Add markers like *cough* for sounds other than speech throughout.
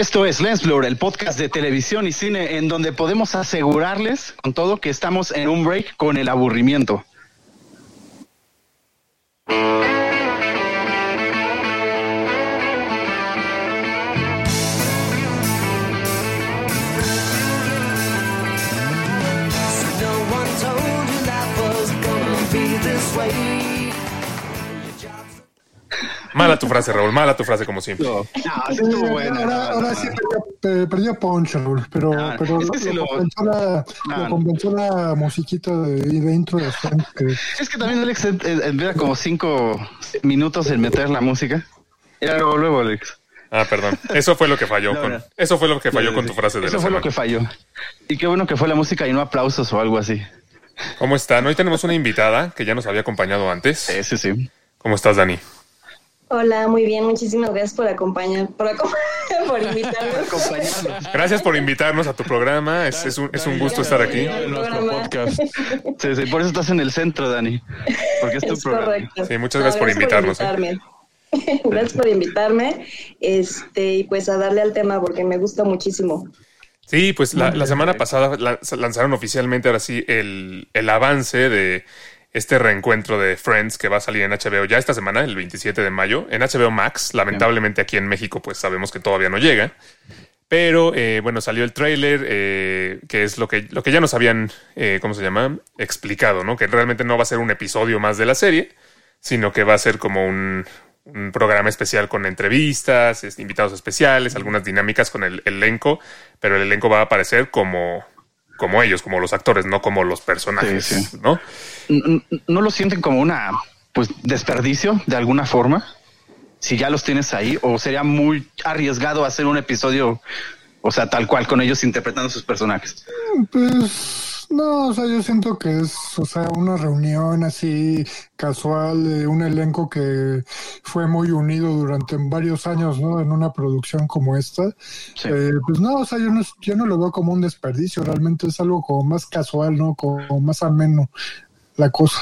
Esto es Lens Blur, el podcast de televisión y cine en donde podemos asegurarles con todo que estamos en un break con el aburrimiento. Mala tu frase, Raúl, mala tu frase como siempre. No, no, sí estuvo buena. ahora, no, ahora no, sí perdió, perdió punch, Raúl, pero, pero es que lo, lo- compensó la, lo no. compensó la musiquita de, de intro de que Es que también Alex eh, eh, dura como cinco minutos en meter la música. Era luego, luego, Alex. Ah, perdón. Eso fue lo que falló. *laughs* No, con, no. Eso fue lo que falló con tu frase de Eso la fue lo que falló. Y qué bueno que fue la música y no aplausos o algo así. ¿Cómo están? Hoy tenemos una invitada que ya nos había acompañado antes. Sí, sí, sí. ¿Cómo estás, Dani? Hola, muy bien, muchísimas gracias por acompañar, por, acom- *laughs* por. Acompañarnos. Gracias por invitarnos a tu programa. Es, es un, es un gusto estar aquí. Nuestro podcast. *laughs* Sí, sí, por eso estás en el centro, Dani. Porque es tu Es programa. correcto. Sí, muchas gracias por invitarnos, ¿eh? invitarme. *laughs* gracias por invitarme. Este, y pues a darle al tema porque me gusta muchísimo. Sí, pues la, la semana pasada la- lanzaron oficialmente ahora sí el, el avance de este reencuentro de Friends que va a salir en HBO ya esta semana, el 27 de mayo, en HBO Max. Lamentablemente aquí en México pues sabemos que todavía no llega. Pero eh, bueno, salió el tráiler, eh, que es lo que, lo que ya nos habían, eh, ¿cómo se llama? Explicado, ¿no? Que realmente no va a ser un episodio más de la serie, sino que va a ser como un, un programa especial con entrevistas, invitados especiales, algunas dinámicas con el elenco, pero el elenco va a aparecer como, como ellos, como los actores, no como los personajes, Sí, sí. ¿no? ¿No lo sienten como una pues desperdicio de alguna forma? Si ya los tienes ahí, o sería muy arriesgado hacer un episodio, o sea, tal cual con ellos interpretando sus personajes. pues no, o sea, yo siento que es, o sea, una reunión así casual de un elenco que fue muy unido durante varios años, ¿no? En una producción como esta. Sí. Eh, pues no, o sea, yo no, yo no lo veo como un desperdicio, realmente es algo como más casual, ¿no? Como más ameno la cosa.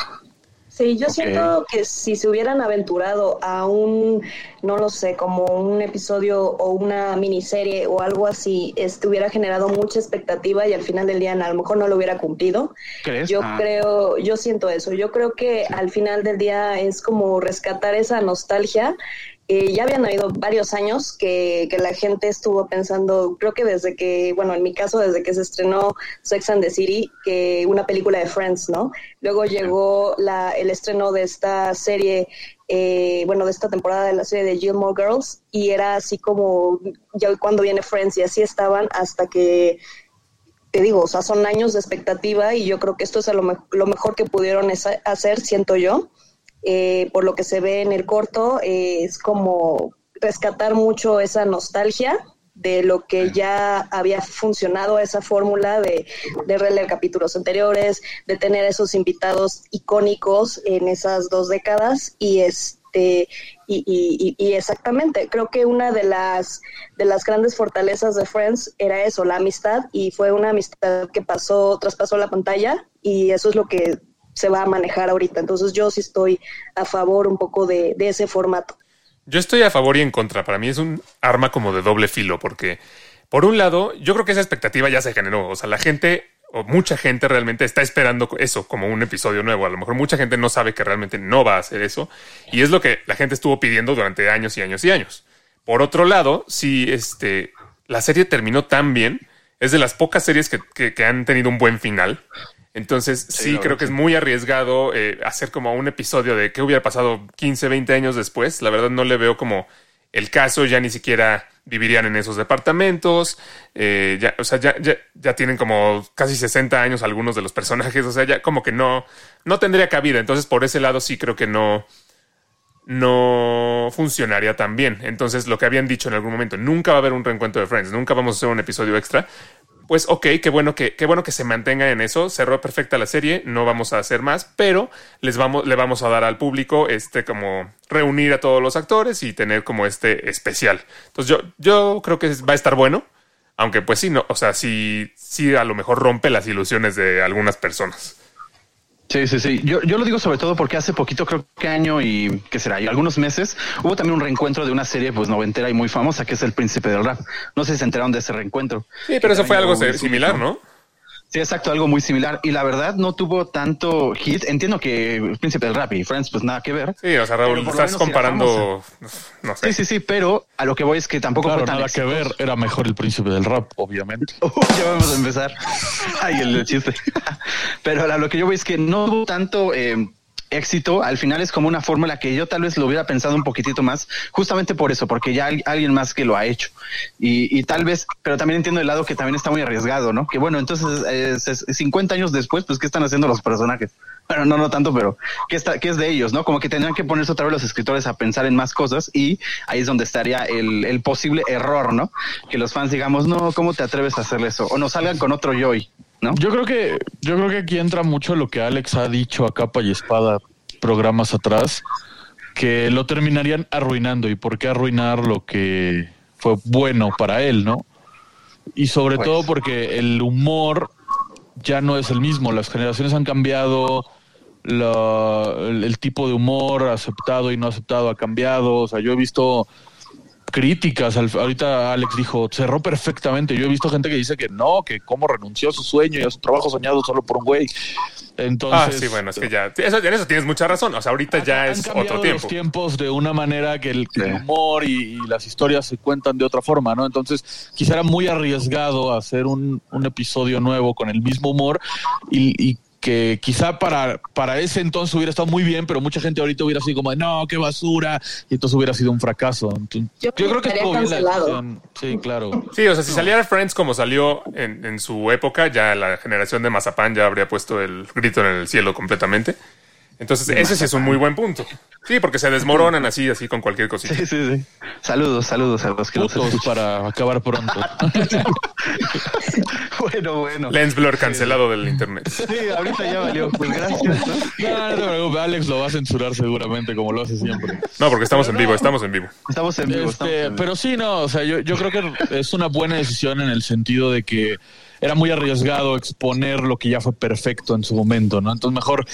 Sí, yo siento que si se hubieran aventurado a un, no lo sé, como un episodio o una miniserie o algo así, este hubiera generado mucha expectativa y al final del día a lo mejor no lo hubiera cumplido. ¿Crees? Yo Ah, creo, yo siento eso. Yo creo que al final del día es como rescatar esa nostalgia. Eh, ya habían habido varios años que, que la gente estuvo pensando, creo que desde que, bueno, en mi caso, desde que se estrenó Sex and the City, que una película de Friends, ¿no? Luego llegó la, el estreno de esta serie, eh, bueno, de esta temporada de la serie de Gilmore Girls, y era así como, ya cuando viene Friends, y así estaban hasta que te digo, o sea, son años de expectativa y yo creo que esto es a lo, me- lo mejor que pudieron hacer, siento yo. Eh, por lo que se ve en el corto, eh, es como rescatar mucho esa nostalgia de lo que ya había funcionado esa fórmula de, de releer capítulos anteriores, de tener esos invitados icónicos en esas dos décadas y este y, y- y- y exactamente creo que una de las de las grandes fortalezas de Friends era eso la amistad y fue una amistad que pasó traspasó la pantalla y eso es lo que se va a manejar ahorita entonces yo sí estoy a favor un poco de, de ese formato Yo estoy a favor y en contra. Para mí es un arma como de doble filo, porque por un lado, yo creo que esa expectativa ya se generó. O sea, la gente o mucha gente realmente está esperando eso como un episodio nuevo. A lo mejor mucha gente no sabe que realmente no va a hacer eso. Y es lo que la gente estuvo pidiendo durante años y años y años. Por otro lado, si este, la serie terminó tan bien, es de las pocas series que, que- que han tenido un buen final. Entonces, sí, creo que es muy arriesgado eh, hacer como un episodio de qué hubiera pasado 15, 20 años después. La verdad no le veo como el caso, ya ni siquiera vivirían en esos departamentos. eh, ya, o sea, ya, ya, ya tienen como casi 60 años algunos de los personajes. O sea, ya como que no, no tendría cabida. Entonces, por ese lado sí creo que no, no funcionaría tan bien. Entonces, lo que habían dicho en algún momento, nunca va a haber un reencuentro de Friends, nunca vamos a hacer un episodio extra. Pues ok, qué bueno que, qué bueno que se mantenga en eso. Cerró perfecta la serie, no vamos a hacer más, pero les vamos, le vamos a dar al público este como reunir a todos los actores y tener como este especial. Entonces yo, yo creo que va a estar bueno, aunque pues sí, no, o sea, sí, sí a lo mejor rompe las ilusiones de algunas personas. Sí, sí, sí. Yo, yo lo digo sobre todo porque hace poquito, creo que año y qué será, y algunos meses, hubo también un reencuentro de una serie pues noventera y muy famosa que es El Príncipe del Rap. No sé si se enteraron de ese reencuentro. Sí, pero eso fue algo similar, ¿no? Sí, exacto, algo muy similar. Y la verdad no tuvo tanto hit. Entiendo que Príncipe del Rap y Friends, pues nada que ver. Sí, o sea, Raúl, estás comparando. No sé. Sí, sí, sí, pero a lo que voy es que tampoco claro, fue nada que ver. Era mejor el Príncipe del Rap, obviamente. *laughs* ya vamos a empezar. *laughs* Ay, el chiste. *laughs* pero a lo que yo voy es que no tuvo tanto. Eh, éxito al final es como una fórmula que yo tal vez lo hubiera pensado un poquitito más, justamente por eso, porque ya alguien más que lo ha hecho. Y, y tal vez, pero también entiendo el lado que también está muy arriesgado, ¿no? Que bueno, entonces es, 50 años después, pues, ¿qué están haciendo los personajes? Bueno, no, no tanto, pero ¿qué, está, qué es de ellos, no? Como que tendrían que ponerse otra vez los escritores a pensar en más cosas y ahí es donde estaría el, el posible error, ¿no? Que los fans digamos, no, ¿cómo te atreves a hacer eso? O nos salgan con otro Joy. ¿No? Yo creo que yo creo que aquí entra mucho lo que Alex ha dicho a capa y espada programas atrás que lo terminarían arruinando y por qué arruinar lo que fue bueno para él, ¿no? Y sobre pues. todo porque el humor ya no es el mismo, las generaciones han cambiado, el, el, tipo de humor aceptado y no aceptado ha cambiado, o sea, yo he visto críticas. ahorita Alex dijo, cerró perfectamente. Yo he visto gente que dice que no, que cómo renunció a su sueño y a su trabajo soñado solo por un güey. Entonces, ah, sí, bueno, es que ya, eso, en eso tienes mucha razón. O sea, ahorita ya es otro tiempo. los tiempos de una manera que el, humor y, las historias se cuentan de otra forma, ¿no? Entonces, quizá era muy arriesgado hacer un, un episodio nuevo con el mismo humor y, y que quizá para, para ese entonces hubiera estado muy bien, pero mucha gente ahorita hubiera sido como, no, qué basura, y entonces hubiera sido un fracaso. yo, creo que estuvo bien la Sí, claro. Sí, o sea, si saliera Friends como salió en, en su época, ya la generación de Mazapán ya habría puesto el grito en el cielo completamente. Entonces, ese sí es un muy buen punto. Sí, porque se desmoronan así, así con cualquier cosita. Sí, sí, sí. Saludos, saludos a los que nos para acabar pronto. *laughs* bueno, bueno. Lens Blur cancelado del internet. Sí, ahorita ya valió. Pues gracias. No, *laughs* no, no, Alex lo va a censurar seguramente, como lo hace siempre. No, porque estamos en vivo, estamos en vivo. Estamos en vivo. Este, pero sí, no, o sea, yo, yo creo que es una buena decisión en el sentido de que era muy arriesgado exponer lo que ya fue perfecto en su momento, ¿no? Entonces mejor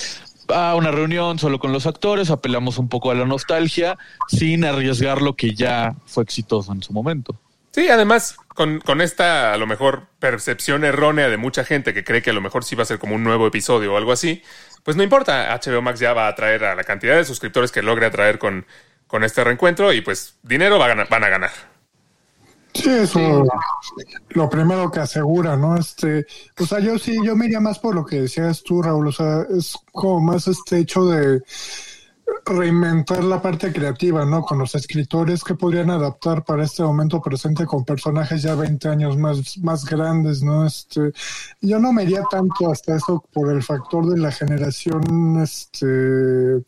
a una reunión solo con los actores, apelamos un poco a la nostalgia, sin arriesgar lo que ya fue exitoso en su momento. Sí, además, con, con, esta a lo mejor percepción errónea de mucha gente que cree que a lo mejor sí va a ser como un nuevo episodio o algo así, pues no importa, HBO Max ya va a atraer a la cantidad de suscriptores que logre atraer con, con este reencuentro y pues dinero va a ganar, van a ganar. Sí, eso lo primero que asegura, ¿no? Este, o sea, yo sí, yo me iría más por lo que decías tú, Raúl, o sea, es como más este hecho de reinventar la parte creativa, ¿no? Con los escritores que podrían adaptar para este momento presente con personajes ya 20 años más, más grandes, ¿no? Este, yo no me iría tanto hasta eso por el factor de la generación, este,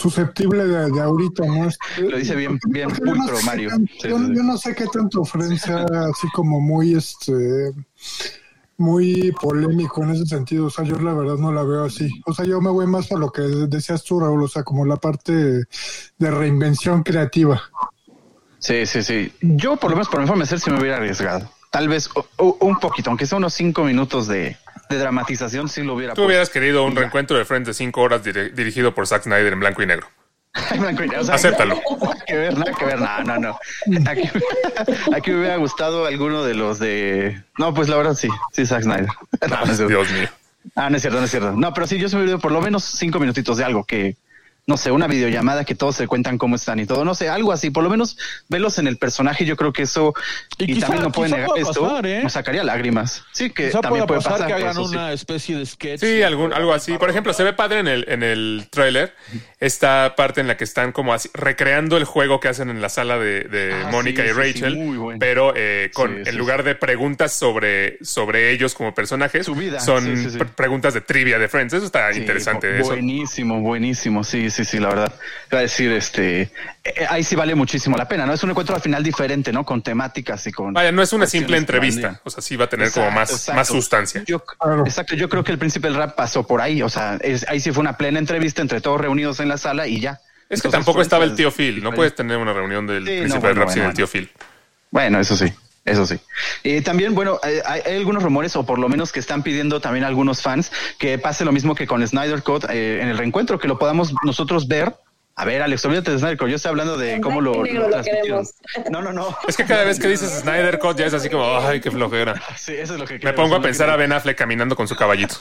susceptible de, de ahorita, ¿no? Lo dice bien, bien pulcro, Mario. yo, no sé qué tanto ofrece así como muy, este, muy polémico en ese sentido. O sea, yo la verdad no la veo así. O sea, yo me voy más a lo que decías tú, Raúl, o sea, como la parte de reinvención creativa. Sí, sí, sí. Yo, por lo menos, por mi forma de ser, sí me hubiera arriesgado. Tal vez un poquito, aunque sea unos cinco minutos de, de dramatización sí lo hubiera Tú hubieras querido un reencuentro de Friends de cinco horas dirigido por Zack Snyder en blanco y negro. *laughs* blanco y negro. Acéptalo. *laughs* Nada que ver, nada que ver, no, no, no. Aquí, *laughs* aquí, me hubiera gustado alguno de los de. No, pues la verdad sí, sí, Zack Snyder. No, Dios mío. Ah, no es cierto, no es cierto. No, pero sí, yo se me por lo menos cinco minutitos de algo que, no sé, una videollamada que todos se cuentan cómo están y todo, no sé, algo así, por lo menos verlos en el personaje, yo creo que eso, y, también no pueden negar esto, ¿eh? nos sacaría lágrimas. Sí, que también puede pasar, que hagan una especie de sketch. Sí, algún, algo así. Por ejemplo, se ve padre en el, en el tráiler esta parte en la que están como así, recreando el juego que hacen en la sala de, de ah, Mónica y Rachel, pero eh, con, en lugar de preguntas sobre, sobre ellos como personajes, son preguntas de trivia de Friends. Eso está interesante. Buenísimo, buenísimo, sí, sí sí, sí, la verdad. Iba a decir, este, eh, ahí sí vale muchísimo la pena, ¿no? Es un encuentro al final diferente, ¿no? Con temáticas y con. Vaya, no es una simple entrevista. O sea, sí va a tener como más, más sustancia. exacto, yo creo que el príncipe del rap pasó por ahí. O sea, ahí sí fue una plena entrevista entre todos reunidos en la sala y ya. Es que tampoco estaba el tío Phil. No puedes tener una reunión del príncipe del rap sin el tío Phil. Bueno, eso sí. Eso sí. Y también, bueno, hay, hay, algunos rumores, o por lo menos que están pidiendo también algunos fans, que pase lo mismo que con Snyder Code eh, en el reencuentro, que lo podamos nosotros ver. A ver, Alex, olvídate de Snyder Code. Yo estoy hablando de cómo lo, lo, lo No, no, no. Es que cada vez que dices Snyder Code ya es así como, ay, qué flojera. *laughs* Sí, eso es lo que Me pongo a pensar a Ben Affleck caminando con su caballito.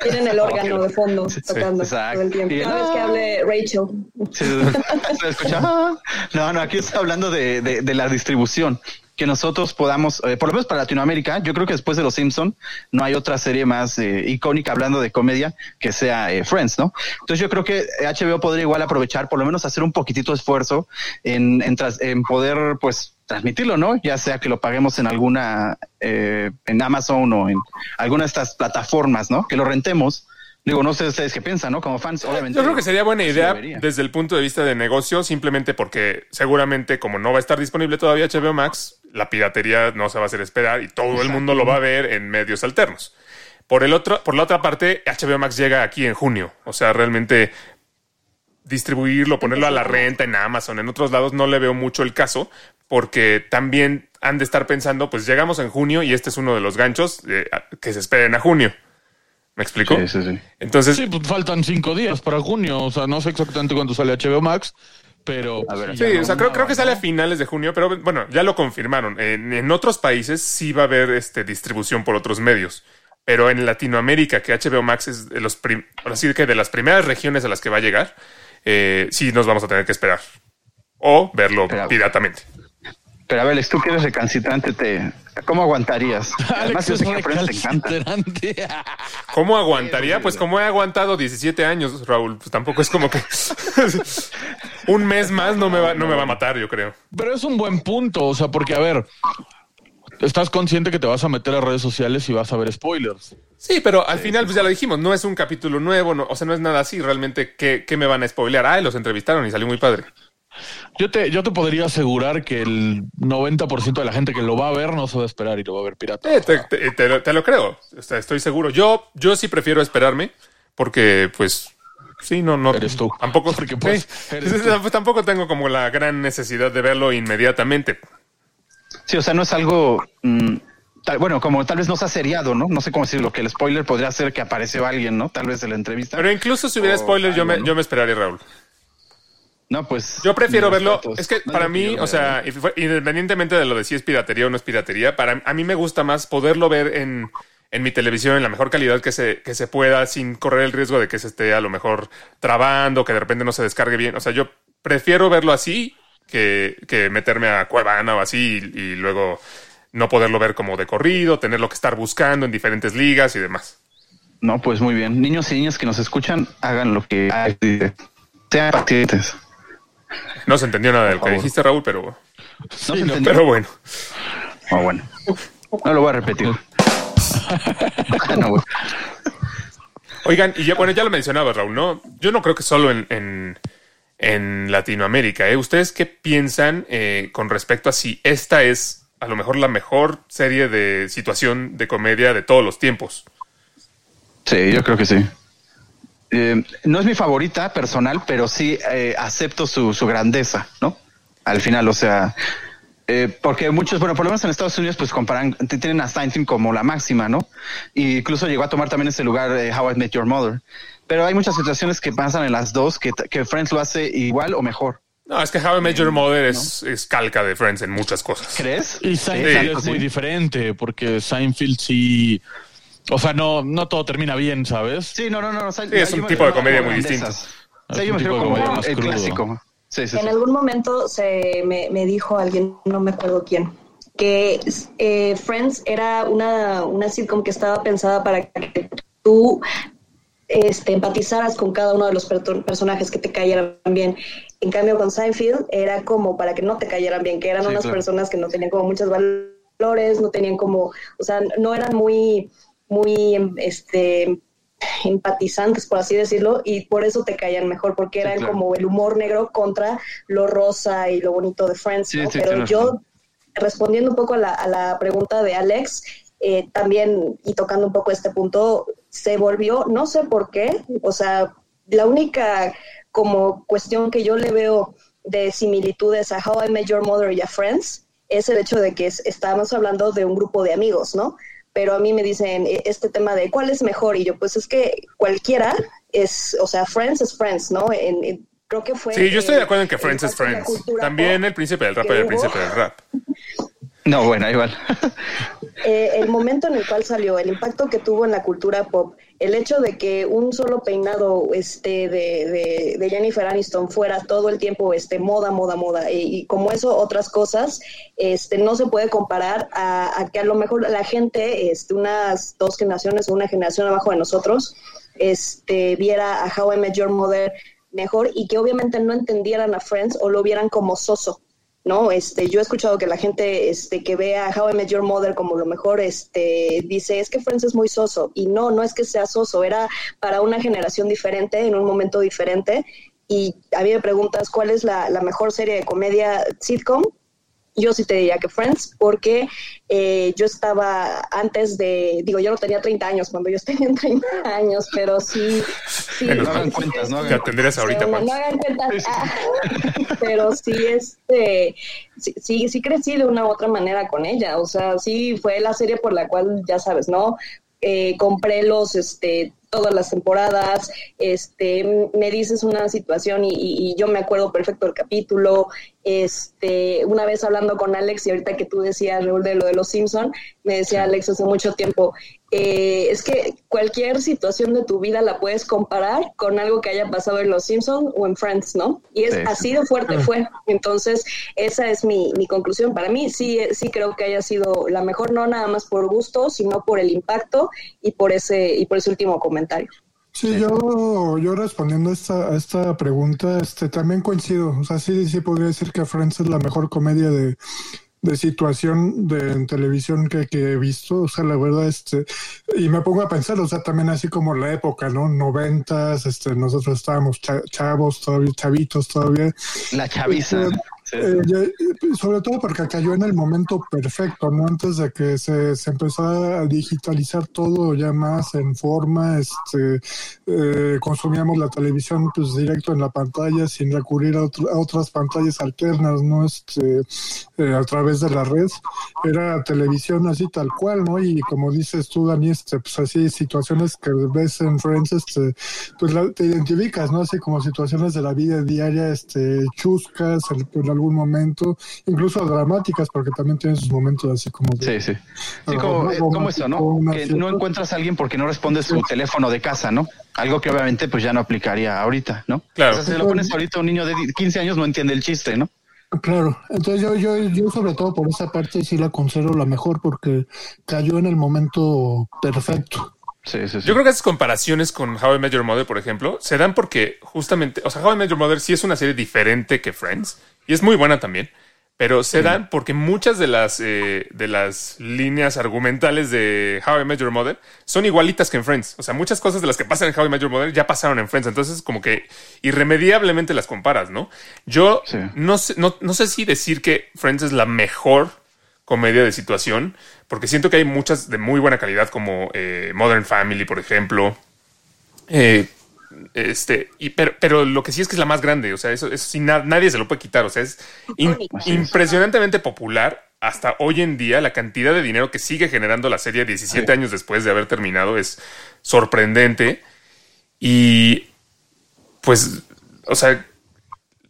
Tienen el órgano de fondo tocando sí, todo el tiempo. Cada vez que hable Rachel. Sí, *laughs* ¿Se escucha? No, no, aquí está hablando de, de, de la distribución que nosotros podamos, eh, por lo menos para Latinoamérica, yo creo que después de Los Simpson no hay otra serie más eh, icónica hablando de comedia que sea eh, Friends, ¿no? Entonces yo creo que HBO podría igual aprovechar, por lo menos hacer un poquitito de esfuerzo en, en, tras, en poder, pues, transmitirlo, ¿no? Ya sea que lo paguemos en alguna, eh, en Amazon o en alguna de estas plataformas, ¿no? Que lo rentemos. Digo, no sé ustedes qué piensan, ¿no? Como fans, obviamente. Yo creo que sería buena idea desde el punto de vista de negocio, simplemente porque seguramente como no va a estar disponible todavía HBO Max, la piratería no se va a hacer esperar y todo Exacto. el mundo lo va a ver en medios alternos. Por el otro, por la otra parte, HBO Max llega aquí en junio. O sea, realmente distribuirlo, ponerlo a la renta en Amazon, en otros lados, no le veo mucho el caso, porque también han de estar pensando, pues llegamos en junio y este es uno de los ganchos eh, que se esperen a junio. ¿Me explico? Sí, sí, sí. Entonces. Sí, pues faltan cinco días para junio. O sea, no sé exactamente cuándo sale HBO Max, pero. A ver, sí, sí no, o sea, creo, creo, que sale a finales de junio, pero bueno, ya lo confirmaron. En, en otros países sí va a haber este, distribución por otros medios. Pero en Latinoamérica, que HBO Max es de los prim así que de las primeras regiones a las que va a llegar, eh, sí nos vamos a tener que esperar. O verlo pero, piratamente. Pero a ver, tú que eres recalcitrante, te, ¿cómo aguantarías? *laughs* Además, yo sé que te encanta. *laughs* ¿Cómo aguantaría? Pues como he aguantado 17 años, Raúl, pues tampoco es como que *laughs* un mes más no me, va, no me va a matar, yo creo. Pero es un buen punto, o sea, porque a ver, estás consciente que te vas a meter a redes sociales y vas a ver spoilers. Sí, pero al sí, final, pues ya lo dijimos, no es un capítulo nuevo, no, o sea, no es nada así. Realmente, ¿qué, ¿qué, me van a spoilear? Ah, los entrevistaron y salió muy padre. Yo te, yo te podría asegurar que el 90% de la gente que lo va a ver no se va a esperar y lo va a ver pirata. Eh, te, te, te, te, lo creo, estoy seguro. Yo, yo sí prefiero esperarme porque, pues, sí, no, no. Eres tú. Tampoco, porque, pues, *laughs* sí, tú. tampoco tengo como la gran necesidad de verlo inmediatamente. Sí, o sea, no es algo. Mmm, tal, bueno, como tal vez no sea seriado, ¿no? No sé cómo decirlo, que el spoiler podría ser que apareció alguien, ¿no? Tal vez de la entrevista. Pero incluso si hubiera spoiler, yo me, yo me esperaría, Raúl. No, pues. Yo prefiero verlo. Es que no para mí, o sea, independientemente de lo de si es piratería o no es piratería, para a mí me gusta más poderlo ver en, en mi televisión en la mejor calidad que se, que se pueda, sin correr el riesgo de que se esté a lo mejor trabando, que de repente no se descargue bien. O sea, yo prefiero verlo así que, que meterme a Cuevana o así y, y luego no poderlo ver como de corrido, tenerlo que estar buscando en diferentes ligas y demás. No, pues muy bien. Niños y niñas que nos escuchan, hagan lo que sean pacientes. No se entendió nada de lo que dijiste, Raúl, pero. No sí, se entendió. Pero bueno. Oh, bueno. No lo voy a repetir. *laughs* no, bueno. Oigan, y ya, bueno, ya lo mencionaba Raúl, ¿no? Yo no creo que solo en, en, en Latinoamérica, ¿eh? ¿Ustedes qué piensan eh, con respecto a si esta es a lo mejor la mejor serie de situación de comedia de todos los tiempos? Sí, yo creo que sí. Eh, no es mi favorita personal, pero sí eh, acepto su, su, grandeza, ¿no? Al final, o sea, eh, porque muchos, bueno, por lo menos en Estados Unidos, pues comparan, tienen a Steinfeld como la máxima, ¿no? Y incluso llegó a tomar también ese lugar de How I Met Your Mother. Pero hay muchas situaciones que pasan en las dos que, que Friends lo hace igual o mejor. No, es que How I Met Your Mother es, es, calca de Friends en muchas cosas. ¿Crees? Y Seinfeld sí, es muy diferente, porque Seinfeld sí o sea, no, no todo termina bien, ¿sabes? Sí, no, no, no. O sea, sí, es un tipo de comedia muy distinto. O sea, yo me refiero como el crudo. clásico. Sí, sí, en algún momento se me, me, dijo alguien, no me acuerdo quién, que eh, Friends era una, una sitcom que estaba pensada para que tú este, empatizaras con cada uno de los personajes que te cayeran bien. En cambio, con Seinfeld era como para que no te cayeran bien, que eran sí, unas claro. personas que no tenían como muchos valores, no tenían como, o sea, no eran muy muy este empatizantes, por así decirlo, y por eso te caían mejor, porque eran sí, claro. como el humor negro contra lo rosa y lo bonito de Friends, sí, ¿no? sí, Pero yo, respondiendo un poco a la, a la pregunta de Alex, eh, también, y tocando un poco este punto, se volvió, no sé por qué, o sea, la única como cuestión que yo le veo de similitudes a How I Met Your Mother y a Friends es el hecho de que estamos hablando de un grupo de amigos, ¿no? Pero a mí me dicen e, este tema de cuál es mejor y yo pues es que cualquiera es, o sea, Friends es Friends, ¿no? En, creo que fue... Sí, yo estoy de acuerdo en que Friends es Friends. También el príncipe del rap y el príncipe del rap. No, bueno, igual. *laughs* Eh, el momento en el cual salió, el impacto que tuvo en la cultura pop, el hecho de que un solo peinado este, de, de, Jennifer Aniston fuera todo el tiempo este, moda, moda, moda, y, como eso otras cosas, este, no se puede comparar a, que a lo mejor la gente, este, unas dos generaciones o una generación abajo de nosotros, este, viera a How I Met Your Mother mejor y que obviamente no entendieran a Friends o lo vieran como soso. ¿No? Este, yo he escuchado que la gente este, que ve a How I Met Your Mother como lo mejor este, dice, es que Friends es muy soso. Y no, no es que sea soso, era para una generación diferente, en un momento diferente. Y a mí me preguntas, ¿cuál es la, la mejor serie de comedia sitcom? Yo sí te diría que Friends, porque eh, yo estaba antes de, digo, yo no tenía 30 años cuando yo *laughs* tenía 30 años, pero sí. sí no hagan cuentas, ¿no? Ya tendrías ahorita. No, no hagan cuentas, ah, *laughs* pero sí, este, sí, sí, crecí de una u otra manera con ella, o sea, sí fue la serie por la cual, ya sabes, ¿no? Eh, compré los, este, todas las temporadas, este, me dices una situación y, y, yo me acuerdo perfecto del capítulo, este, una vez hablando con Alex y ahorita que tú decías, Raúl, de lo de los Simpson, me decía Alex hace mucho tiempo, eh, es que cualquier situación de tu vida la puedes comparar con algo que haya pasado en Los Simpson o en Friends, ¿no? Y es así de fuerte fue. Entonces, esa es mi, mi conclusión. Para mí, sí, sí creo que haya sido la mejor, no nada más por gusto, sino por el impacto y por ese, y por ese último comentario. Sí, yo, yo respondiendo a esta, a esta pregunta, este, también coincido. O sea, sí, sí podría decir que Friends es la mejor comedia de, de situación de en televisión que, que, he visto, o sea, la verdad, este, y me pongo a pensar, o sea, también así como la época, ¿no? Noventas, este, nosotros estábamos chavos todavía, chavitos todavía. La chaviza. Eh, sobre todo porque cayó en el momento perfecto, ¿no? Antes de que se, se empezó a digitalizar todo ya más en forma, este, eh, consumíamos la televisión pues directo en la pantalla sin recurrir a, otras pantallas alternas, ¿no? Este, eh, a través de la red. Era televisión así tal cual, ¿no? Y como dices tú, Dani, este, pues así situaciones que ves en Friends, este, pues te identificas, ¿no? Así como situaciones de la vida diaria, este, chuscas, el, algún momento, incluso dramáticas, porque también tienen sus momentos así como Sí, sí. Sí, como, eso, ¿no? Que no encuentras a alguien porque no responde su teléfono de casa, ¿no? Algo que obviamente pues ya no aplicaría ahorita, ¿no? Claro. O sea, si lo pones ahorita un niño de 15 años no entiende el chiste, ¿no? Claro, entonces yo, yo, yo sobre todo por esa parte sí la considero la mejor porque cayó en el momento perfecto. Yo creo que esas comparaciones con How I Met Your Mother, por ejemplo, se dan porque justamente, o sea, How I Met Your Mother sí es una serie diferente que Friends y es muy buena también, pero se dan porque muchas de las, eh, de las líneas argumentales de How I Met Your Mother son igualitas que en Friends. O sea, muchas cosas de las que pasan en How I Met Your Mother ya pasaron en Friends. Entonces, como que irremediablemente las comparas, ¿no? Yo no, sé, no, no sé si decir que Friends es la mejor comedia de situación, porque siento que hay muchas de muy buena calidad, como eh, Modern Family, por ejemplo. Eh, este, y, pero, pero, lo que sí es que es la más grande, o sea, eso, eso nadie se lo puede quitar, o sea, es impresionantemente popular hasta hoy en día. La cantidad de dinero que sigue generando la serie 17 años después de haber terminado es sorprendente. Y pues, o sea,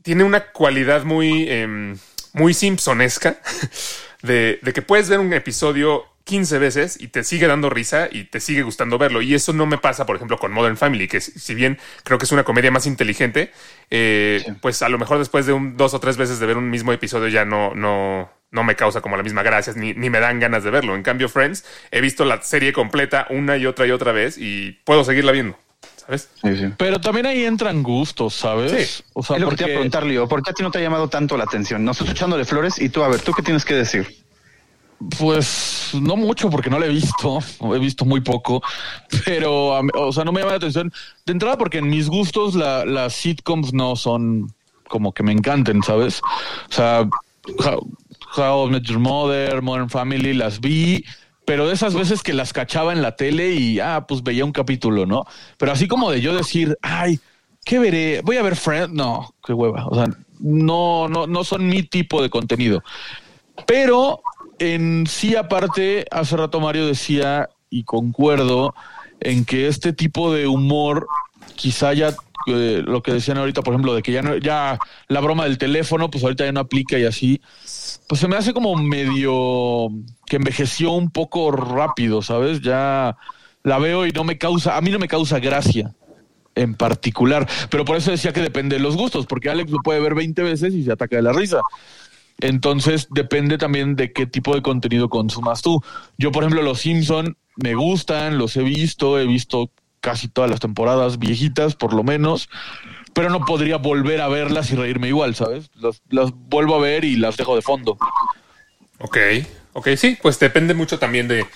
tiene una cualidad muy, em, muy simpsonesca *laughs* de, de que puedes ver un episodio 15 veces y te sigue dando risa y te sigue gustando verlo. Y eso no me pasa, por ejemplo, con Modern Family, que si bien creo que es una comedia más inteligente, eh, pues a lo mejor después de un, dos o tres veces de ver un mismo episodio ya no, no, no me causa como la misma gracia, ni, ni me dan ganas de verlo. En cambio, Friends, he visto la serie completa una y otra y otra vez y puedo seguirla viendo. ¿Sabes? Pero también ahí entran gustos, ¿sabes? O sea, es lo que te a preguntar, Leo. ¿Por qué a ti no te ha llamado tanto la atención? No estoy echándole flores y tú, a ver, ¿tú qué tienes que decir? Pues no mucho porque no lo he visto, *laughs* he visto muy poco, pero o sea, no me llama la atención. De entrada porque en mis gustos las sitcoms no son como que me encanten, ¿sabes? O sea, How, I Met Your Mother, Modern Family, las vi, pero de esas veces que las cachaba en la tele y, ah, pues veía un capítulo, ¿no? Pero así como de yo decir, ay, ¿qué veré? Voy a ver Friends, no, qué hueva, o sea, no, no, no son mi tipo de contenido. Pero en sí, aparte, hace rato Mario decía, y concuerdo, en que este tipo de humor quizá ya eh, lo que decían ahorita, por ejemplo, de que ya no, ya la broma del teléfono, pues ahorita ya no aplica y así, pues se me hace como medio que envejeció un poco rápido, ¿sabes? Ya la veo y no me causa, a mí no me causa gracia en particular, pero por eso decía que depende de los gustos, porque Alex lo puede ver 20 veces y se ataca de la risa. Entonces depende también de qué tipo de contenido consumas tú. Yo, por ejemplo, los Simpson me gustan, los he visto, he visto casi todas las temporadas viejitas, por lo menos, pero no podría volver a verlas y reírme igual, ¿sabes? Las, vuelvo a ver y las dejo de fondo. Ok, ok, sí, pues depende mucho también de,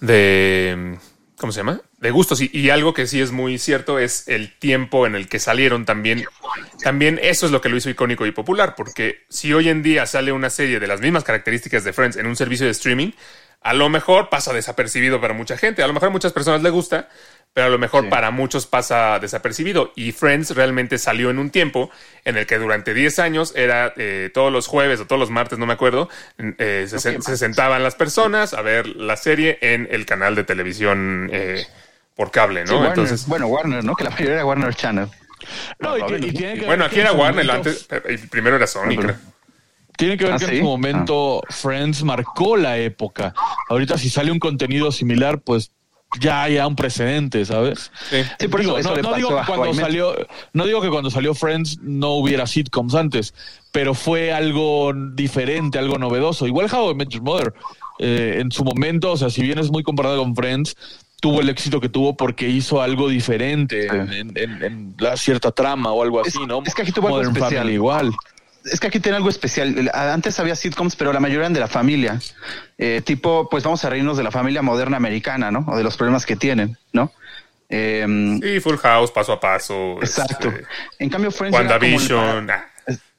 de ¿cómo se llama? De gustos. Y, y, algo que sí es muy cierto es el tiempo en el que salieron también. También eso es lo que lo hizo icónico y popular, porque si hoy en día sale una serie de las mismas características de Friends en un servicio de streaming, a lo mejor pasa desapercibido para mucha gente. A lo mejor a muchas personas les gusta, pero a lo mejor para muchos pasa desapercibido. Y Friends realmente salió en un tiempo en el que durante 10 años era eh, todos los jueves o todos los martes, no me acuerdo, eh, se, sentaban las personas a ver la serie en el canal de televisión eh, por cable, ¿no? Entonces, bueno, Warner, ¿no? Que la mayoría era Warner Channel. No, y, bueno, aquí era Warner, antes, primero era Sony, creo. Tiene que ver ¿Ah, que en su momento ah. Friends marcó la época. Ahorita si sale un contenido similar, pues ya hay un precedente, ¿sabes? Sí, por eso, no, digo que cuando salió, no digo que cuando salió Friends no hubiera sitcoms antes, pero fue algo diferente, algo novedoso. Igual How I Met Your Mother, eh, en su momento, o sea, si bien es muy comparado con Friends, tuvo el éxito que tuvo porque hizo algo diferente en, la cierta trama o algo así, ¿no? Es que aquí tuvo algo especial. igual es que aquí tiene algo especial. Antes había sitcoms, pero la mayoría eran de la familia. Eh, tipo, pues vamos a reírnos de la familia moderna americana, ¿no? O de los problemas que tienen, ¿no? Eh, sí, Full House, paso a paso. Exacto. Este, en cambio, Friends. WandaVision.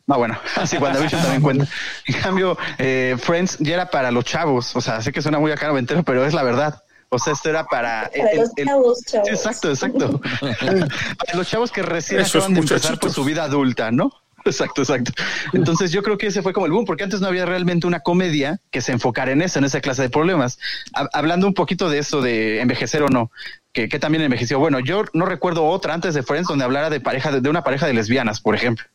No, bueno, *laughs* sí, WandaVision también cuenta. En cambio, eh, Friends ya era para los chavos. O sea, sé que suena muy a caro entero, pero es la verdad. O sea, esto era para, los chavos, chavos. exacto, exacto. *laughs* para los chavos que recién acaban de empezar por su vida adulta, ¿no? Exacto, exacto. Entonces yo creo que ese fue como el boom, porque antes no había realmente una comedia que se enfocara en eso, en esa clase de problemas. hablando un poquito de eso de envejecer o no, que, también envejeció. Bueno, yo no recuerdo otra antes de Friends donde hablara de pareja, de, una pareja de lesbianas, por ejemplo.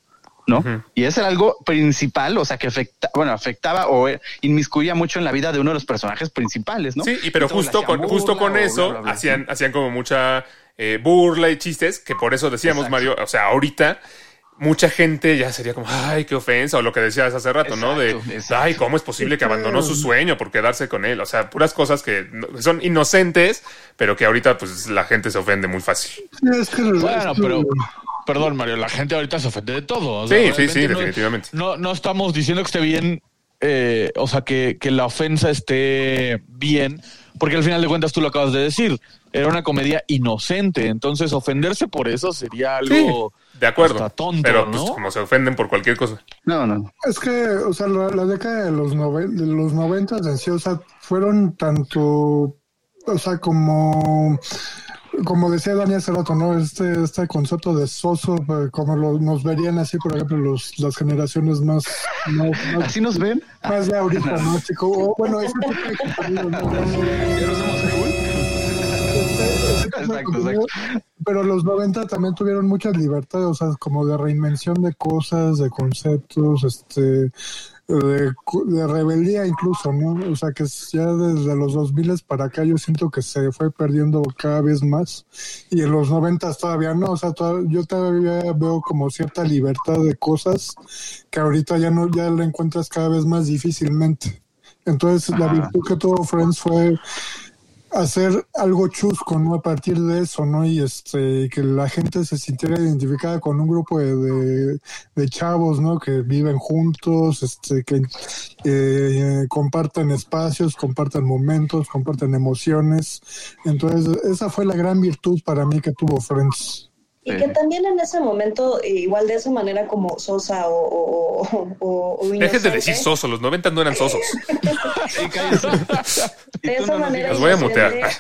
¿no? Y ese era algo principal, o sea, que afecta, bueno, afectaba o inmiscuía mucho en la vida de uno de los personajes principales, ¿no? Sí, y pero justo con, justo con eso hacían, hacían como mucha eh, burla y chistes, que por eso decíamos, Mario, o sea, ahorita mucha gente ya sería como, ay, qué ofensa, o lo que decías hace rato, ¿no? De, ay, ¿cómo es posible que abandonó su sueño por quedarse con él? O sea, puras cosas que son inocentes, pero que ahorita pues la gente se ofende muy fácil. bueno, pero... Perdón, Mario, la gente ahorita se ofende de todo. sí, sí, sí, definitivamente. No, no estamos diciendo que esté bien, eh, o sea, que, que la ofensa esté bien, porque al final de cuentas tú lo acabas de decir, era una comedia inocente, entonces ofenderse por eso sería algo... De acuerdo. pero pues, como se ofenden por cualquier cosa. No, no. Es que, o sea, la, década de los, de los 90 en sí, o sea, fueron tanto, o sea, como como decía Daniel hace rato, ¿no? Este, este concepto de soso, eh, como nos verían así, por ejemplo, los, las generaciones más, ¿Así nos ven? Más de ahorita, ¿no, chico? bueno, ese tipo de contenido, ¿no? ¿Ya no somos pero los 90 también tuvieron muchas libertades, o sea, como de reinvención de cosas, de conceptos, este, de, rebeldía incluso, ¿no? O sea, que ya desde los 2000 para acá yo siento que se fue perdiendo cada vez más y en los 90 todavía no, o sea, yo todavía veo como cierta libertad de cosas que ahorita ya no, ya la encuentras cada vez más difícilmente. Entonces, la virtud que tuvo Friends fue hacer algo chusco, ¿no? A partir de eso, ¿no? Y este, que la gente se sintiera identificada con un grupo de, de, chavos, ¿no? Que viven juntos, este, que eh, compartan espacios, compartan momentos, compartan emociones. Entonces, esa fue la gran virtud para mí que tuvo Friends. Y que también en ese momento, eh, igual de esa manera como sosa o, o, o, Dejes de decir soso, los 90 no eran sosos. *laughs* de esa manera. Los voy a mutear. *laughs*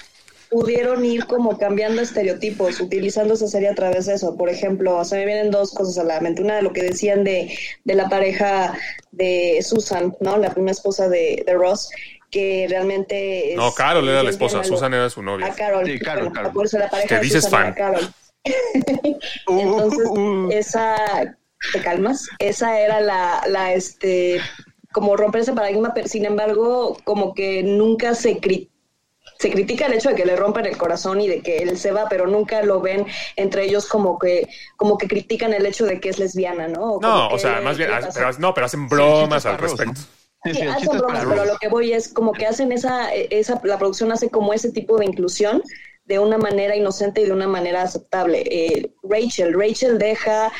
pudieron ir como cambiando estereotipos, utilizando esa serie a través de eso. Por ejemplo, se me vienen dos cosas a la mente. Una de lo que decían de, de la pareja de Susan, ¿no? La primera esposa de, de Ross, que realmente... no, Carol era la esposa, Susan era su novia. A Carol. Sí, Carol, Carol. Por eso la pareja Te de dices Susan fan. era Carol. Uh, Entonces, uh, uh. esa, te calmas, esa era la, la, este, como romper ese paradigma, pero sin embargo, como que nunca se cri- se critica el hecho de que le rompen el corazón y de que él se va, pero nunca lo ven entre ellos como que, como que critican el hecho de que es lesbiana, ¿no? O No, o sea, más bien, pasa. pero, no, pero hacen bromas Sí, al respecto. Sí, Sí, hacen bromas, pero lo que voy es como que hacen esa, esa, la producción hace como ese tipo de inclusión de una manera inocente y de una manera aceptable. Eh, Rachel, Rachel deja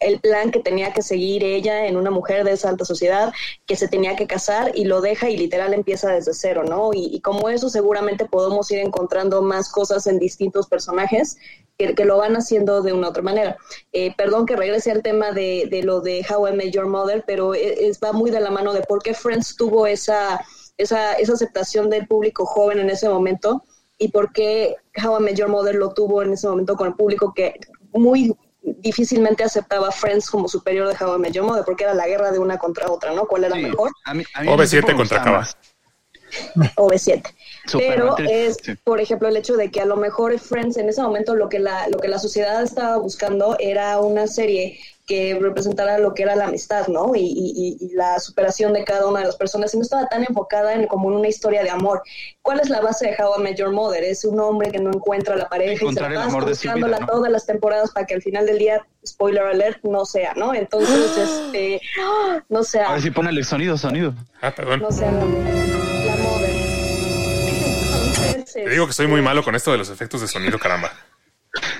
el plan que tenía que seguir ella en una mujer de esa alta sociedad, que se tenía que casar y lo deja y literal empieza desde cero, ¿no? Y, y como eso seguramente podemos ir encontrando más cosas en distintos personajes que, lo van haciendo de una otra manera. Eh, perdón que regrese al tema de, de lo de How I Met Your Mother, pero e- es, va muy de la mano de por qué Friends tuvo esa, esa, esa aceptación del público joven en ese momento y por qué How I Met Your Mother lo tuvo en ese momento con el público que muy difícilmente aceptaba Friends como superior de How I Met Your Mother, porque era la guerra de una contra otra, ¿no? ¿Cuál era Sí, mejor? a mí- a mí en OV7 ese tiempo me contra gustaba Cabas. más. o B7. Súper Pero matriz, es, por ejemplo, el hecho de que a lo mejor Friends en ese momento lo que la, lo que la sociedad estaba buscando era una serie que representara lo que era la amistad, ¿no? Y, y- y la superación de cada una de las personas. Y no estaba tan enfocada en como en una historia de amor. ¿Cuál es la base de How I Met Your Mother? Es un hombre que no encuentra a la pareja y se la pasa buscándola ¿no? todas las temporadas para que al final del día, spoiler alert, no sea, ¿no? Entonces, *gasps* este, no sea. A ver si pone el sonido, sonido. Ah, perdón. No sea la, la mother. Entonces, Te digo que soy muy malo con esto de los efectos de sonido, caramba.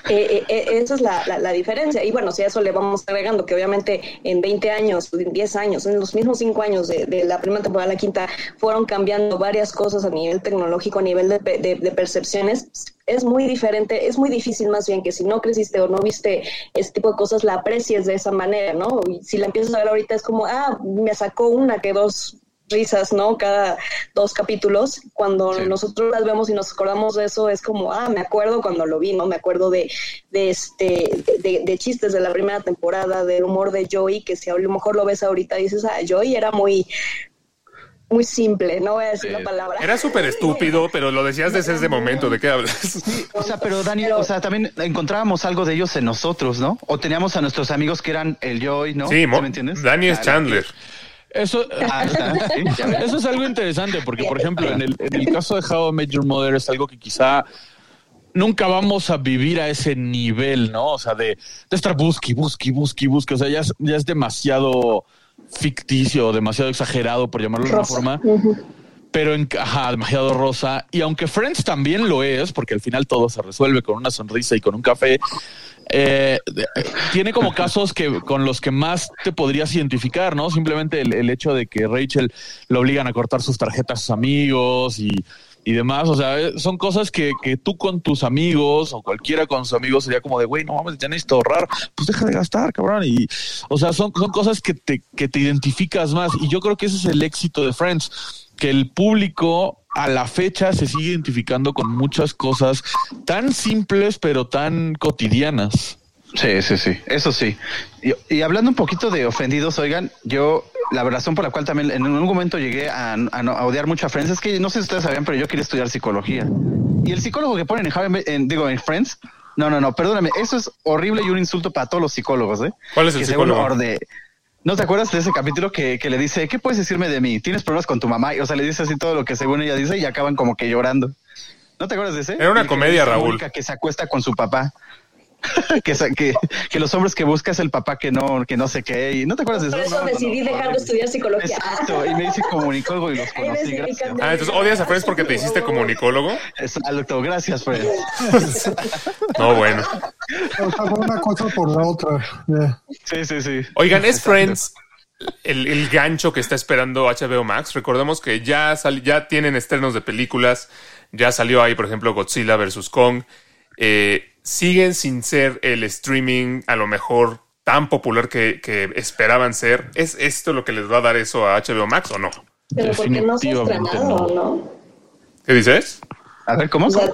Eh, eh, eh, esa es la, la, diferencia. Y bueno, si a eso le vamos agregando que obviamente en 20 años, en 10 años, en los mismos 5 años de, de la primera temporada a la quinta, fueron cambiando varias cosas a nivel tecnológico, a nivel de, de- de percepciones. Es muy diferente, es muy difícil más bien que si no creciste o no viste este tipo de cosas, la aprecies de esa manera, ¿no? Si la empiezas a ver ahorita es como, ah, me sacó una que dos risas, ¿no? Cada dos capítulos. Cuando Sí. nosotros las vemos y nos acordamos de eso, es como, ah, me acuerdo cuando lo vi, ¿no? Me acuerdo de, de este, de, de chistes de la primera temporada, del humor de Joey, que si a lo mejor lo ves ahorita dices, ah, Joey era muy, muy simple, no voy a decir la palabra. Era súper estúpido, pero lo decías desde ese momento. ¿De qué hablas? O sea, pero Dani, Pero- o sea, también encontrábamos algo de ellos en nosotros, ¿no? O teníamos a nuestros amigos que eran el Joy, ¿no? Sí, me entiendes? Danny es Chandler. Eso, Ah, sí, *laughs* eso es algo interesante porque, por ejemplo, en el, en el caso de How I Met Your Mother es algo que quizá nunca vamos a vivir a ese nivel, ¿no? O sea, de, de estar busqui, busqui, busqui, busqui. O sea, ya es, ya es demasiado ficticio, demasiado exagerado, por llamarlo de una Rosa. forma. Pero en, ajá, demasiado rosa. Y aunque Friends también lo es, porque al final todo se resuelve con una sonrisa y con un café, eh, tiene como casos que con los que más te podrías identificar, ¿no? Simplemente el, el hecho de que Rachel lo obligan a cortar sus tarjetas a sus amigos y, y demás. O sea, eh, son cosas que, que tú con tus amigos o cualquiera con sus amigos sería como de, güey, no mames, ya necesito ahorrar. Pues deja de gastar, cabrón. Y, o sea, son, son cosas que te, que te identificas más. Y yo creo que ese es el éxito de Friends que el público a la fecha se sigue identificando con muchas cosas tan simples pero tan cotidianas. Sí, sí, sí, eso sí. Y, y hablando un poquito de ofendidos, oigan, yo la razón por la cual también en un momento llegué a, a odiar mucho a Friends es que no sé si ustedes sabían, pero yo quería estudiar psicología. Y el psicólogo que ponen en, en- digo, en Friends, no, no, no, perdóname, eso es horrible y un insulto para todos los psicólogos, ¿eh? ¿Cuál es el Que según psicólogo? orde- ¿No te acuerdas de ese capítulo que, que le dice, ¿qué puedes decirme de mí? ¿Tienes problemas con tu mamá? Y, o sea, le dice así todo lo que según ella dice y acaban como que llorando. ¿No te acuerdas de ese? Era una comedia, Raúl. Que se acuesta con su papá. *laughs* que, sa- que, que los hombres que busca es el papá que no, que no sé qué. Y no te acuerdas de Por eso. eso No, no, decidí no, dejar de horrible. estudiar psicología. Exacto. Y me dice comunicólogo y los conocí. Gracias. Ah, entonces odias a Friends porque te hiciste comunicólogo. Exacto. Gracias, Fred. *laughs* No, bueno. O sea, fue una cosa por la otra. Sí, sí, sí. Oigan, ¿es Friends el, el gancho que está esperando HBO Max? Recordemos que ya, sal- ya tienen estrenos de películas. Ya salió ahí, por ejemplo, Godzilla vs. Kong. Eh, siguen sin ser el streaming a lo mejor tan popular que, que esperaban ser. ¿Es esto lo que les va a dar eso a HBO Max o no? Pero porque no se ha Definitivamente estrenado, no. ¿no? ¿Qué dices? A ver, ¿cómo? O sea,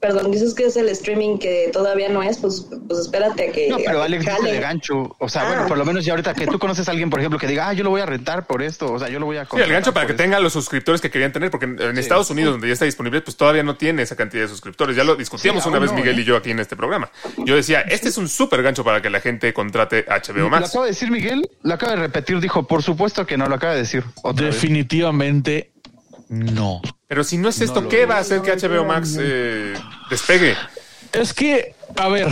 perdón, dices que es el streaming que todavía no es, pues, pues espérate a que. No, pero Alex dice de gancho. O sea, Ah. bueno, por lo menos ya ahorita que tú conoces a alguien, por ejemplo, que diga, ah, yo lo voy a rentar por esto. O sea, yo lo voy a Sí, el gancho para que tenga los suscriptores que querían tener, porque en, Estados Unidos, donde ya está disponible, pues todavía no tiene esa cantidad de suscriptores. Ya lo discutíamos Sí, una vez no, Miguel ¿eh? y yo aquí en este programa. Yo decía, este es un súper gancho para que la gente contrate HBO Lo Max. acaba de decir Miguel, lo acaba de repetir, dijo, por supuesto que no, lo acaba de decir otra vez. No. Pero si no es esto, ¿qué va a hacer que HBO Max eh, despegue? Es que, a ver,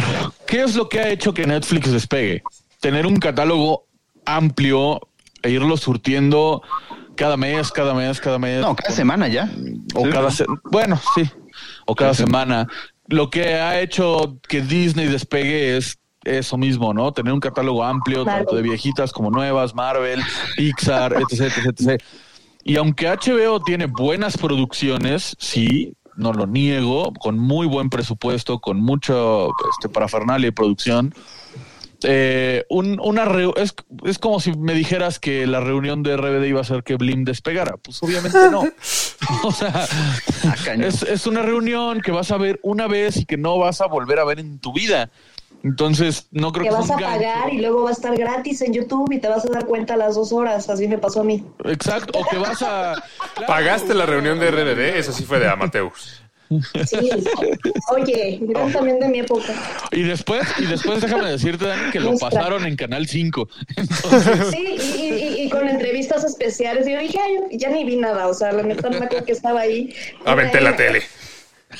¿qué es lo que ha hecho que Netflix despegue? Tener un catálogo amplio e irlo surtiendo cada mes, cada mes, cada mes. No, cada semana ya. o Sí. cada se- bueno, sí, o cada semana. Lo que ha hecho que Disney despegue es eso mismo, ¿no? Tener un catálogo amplio, Claro. tanto de viejitas como nuevas, Marvel, Pixar, etc, etc, etc. Y aunque HBO tiene buenas producciones, sí, no lo niego, con muy buen presupuesto, con mucho este, parafernalia y producción, eh, un- una es, es como si me dijeras que la reunión de RBD iba a hacer que Blim despegara. Pues obviamente no. *laughs* o sea, Ah, es, es una reunión que vas a ver una vez y que no vas a volver a ver en tu vida. Entonces, no creo Que que, vas a pagar y luego va a estar gratis en YouTube y te vas a dar cuenta a las dos horas. Así me pasó a mí. Exacto, o que vas a... Claro, *laughs* ¿Pagaste la reunión de RBD? Eso sí fue de amateurs. Sí. Oye, eran también de mi época. Y después, y después déjame decirte, Dani, que lo pasaron en Canal 5. *laughs* Sí, y, y- y- y con entrevistas especiales. Y yo dije, ay, ya ni vi nada. O sea, la neta no me acuerdo que estaba ahí. Aventé la tele.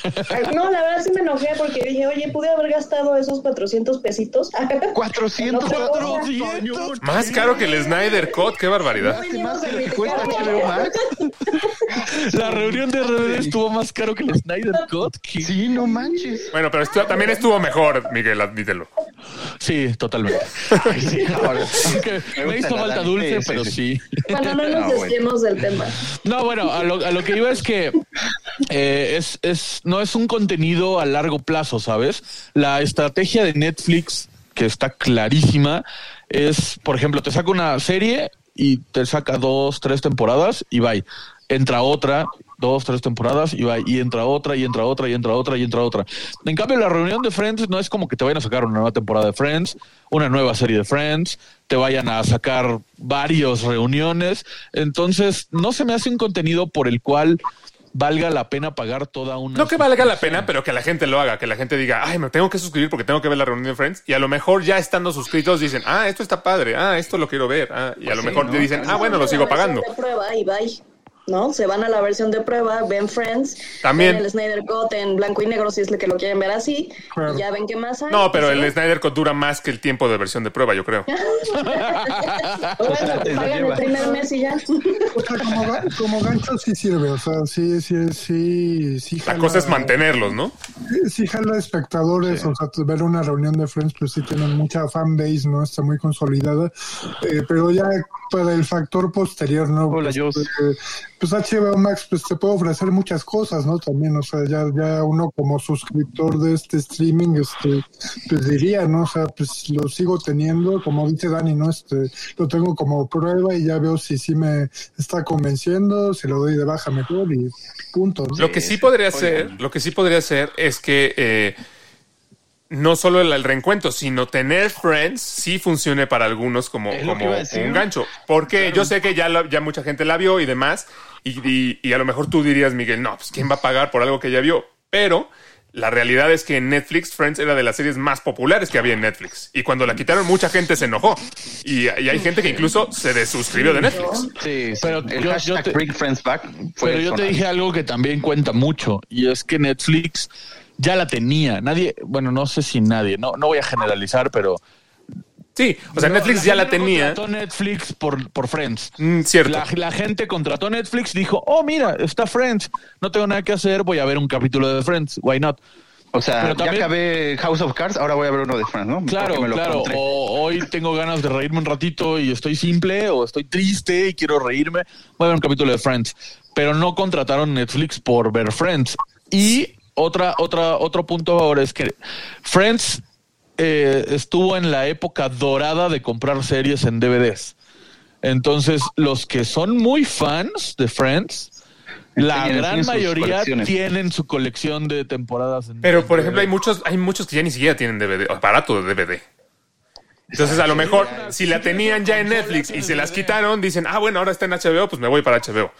*laughs* No, la verdad sí me enojé porque dije, oye, pude haber gastado esos 400 pesitos. 400 *laughs* No, pero-400 Más caro que el Snyder Cut, qué barbaridad. más de lo que cuesta HBO Max. *laughs* La reunión de RBD estuvo más caro que el Snyder Cut. ¿Qué? Sí, no manches. Bueno, pero también estuvo mejor, Miguel, admítelo. Sí, totalmente. Ay, sí, ahora. Aunque me hizo falta dulce, pero sí. Bueno, no nos bueno. desviemos del tema. No, bueno, a lo, a lo que iba es que eh, es, es, no es un contenido a largo plazo, ¿sabes? La estrategia de Netflix, que está clarísima, es, por ejemplo, te saca una serie y te saca dos, tres temporadas y va. Entra otra, dos, tres temporadas y va. Y entra otra, y entra otra, y entra otra, y entra otra. En cambio, la reunión de Friends no es como que te vayan a sacar una nueva temporada de Friends, una nueva serie de Friends, te vayan a sacar varios reuniones. Entonces, no se me hace un contenido por el cual valga la pena pagar toda una. No que valga la pena, pero que la gente lo haga, que la gente diga, ay, me tengo que suscribir porque tengo que ver la reunión de Friends. Y a lo mejor ya estando suscritos dicen, ah, esto está padre, ah, esto lo quiero ver. Ah, y a lo sí, mejor ¿no? te dicen, ah, bueno, lo sigo pagando. Prueba y bye. ¿No? Se van a la versión de prueba, ven Friends, También. ven el Snyder Cut en blanco y negro si es que lo quieren ver así, Claro. y ya ven qué más hay. No, pero el Snyder Cut dura más que el tiempo de versión de prueba, yo creo. *laughs* Bueno, pagan el lleva. primer mes y ya. O sea, como, ga- como gancho sí sirve, o sea, sí, sí, sí, sí. La jala- cosa es mantenerlos, ¿no? Sí jala espectadores, o sea, ver una reunión de Friends, pues sí tienen mucha fanbase, ¿no? Está muy consolidada, eh, pero ya para el factor posterior, ¿no? Hola, pues, Jos. eh, pues HBO Max, pues te puede ofrecer muchas cosas, ¿no? También, o sea, ya, ya uno como suscriptor de este streaming, este, pues diría, ¿no? O sea, pues lo sigo teniendo, como dice Dani, ¿no? Este, lo tengo como prueba y ya veo si sí me está convenciendo, si lo doy de baja mejor y punto, ¿no? Lo que sí podría ser, lo que sí podría ser es que eh, no solo el, el reencuentro, sino tener Friends sí funcione para algunos como, como un gancho. Porque yo sé que ya, la- ya mucha gente la vio y demás, y, y- y a lo mejor tú dirías, Miguel, no, pues ¿quién va a pagar por algo que ya vio? Pero la realidad es que en Netflix Friends era de las series más populares que había en Netflix. Y cuando la quitaron, mucha gente se enojó. Y, y hay gente que incluso se desuscribió de Netflix. Sí, sí. Pero el yo- hashtag yo te- Bring Friends Back fue Pero yo te dije algo que también cuenta mucho y es que Netflix ya la tenía. Nadie, bueno, no sé si nadie, no, no voy a generalizar, pero Sí, o sea, Netflix ya la tenía. Contrató Netflix por, por Friends. Mm, cierto. La, la gente contrató Netflix, dijo, oh, mira, está Friends, no tengo nada que hacer, voy a ver un capítulo de Friends, why not? O sea, Pero también- ya acabé House of Cards, ahora voy a ver uno de Friends, ¿no? Claro, Porque me lo claro. encontré. O hoy tengo ganas de reírme un ratito y estoy simple, o estoy triste y quiero reírme. Voy a ver un capítulo de Friends. Pero no contrataron Netflix por ver Friends. Y otra, otra, otro punto ahora es que Friends eh, estuvo en la época dorada de comprar series en DVDs. Entonces, los que son muy fans de Friends La Tienen- gran tienen mayoría tienen su colección de temporadas. en- Pero, por ejemplo, hay muchos, hay muchos que ya ni siquiera tienen DVD, aparato de DVD. Entonces, a lo mejor, si la tenían ya en Netflix y se las quitaron, dicen, ah, bueno, ahora está en HBO, pues me voy para HBO.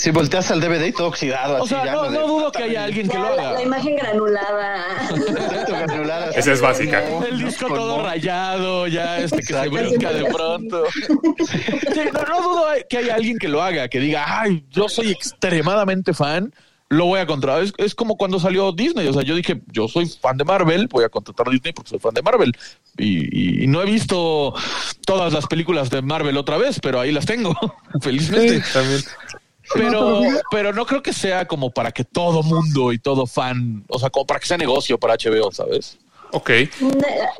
Si volteas al DVD y todo oxidado. O así, sea, ya no, de- no dudo que haya alguien que lo la, la haga. imagen granulada. Exacto, granulada. Esa es básica. El disco todo rayado, ya este que se brinca de pronto. Sí, no, no dudo que haya alguien que lo haga, que diga, ay, yo soy extremadamente fan, lo voy a contratar. Es, es como cuando salió Disney. O sea, yo dije, yo soy fan de Marvel, voy a contratar a Disney porque soy fan de Marvel. Y, y- y no he visto todas las películas de Marvel otra vez, pero ahí las tengo, *laughs* felizmente. También. *laughs* Pero, pero no creo que sea como para que todo mundo y todo fan, o sea, como para que sea negocio para HBO, ¿sabes? Ok.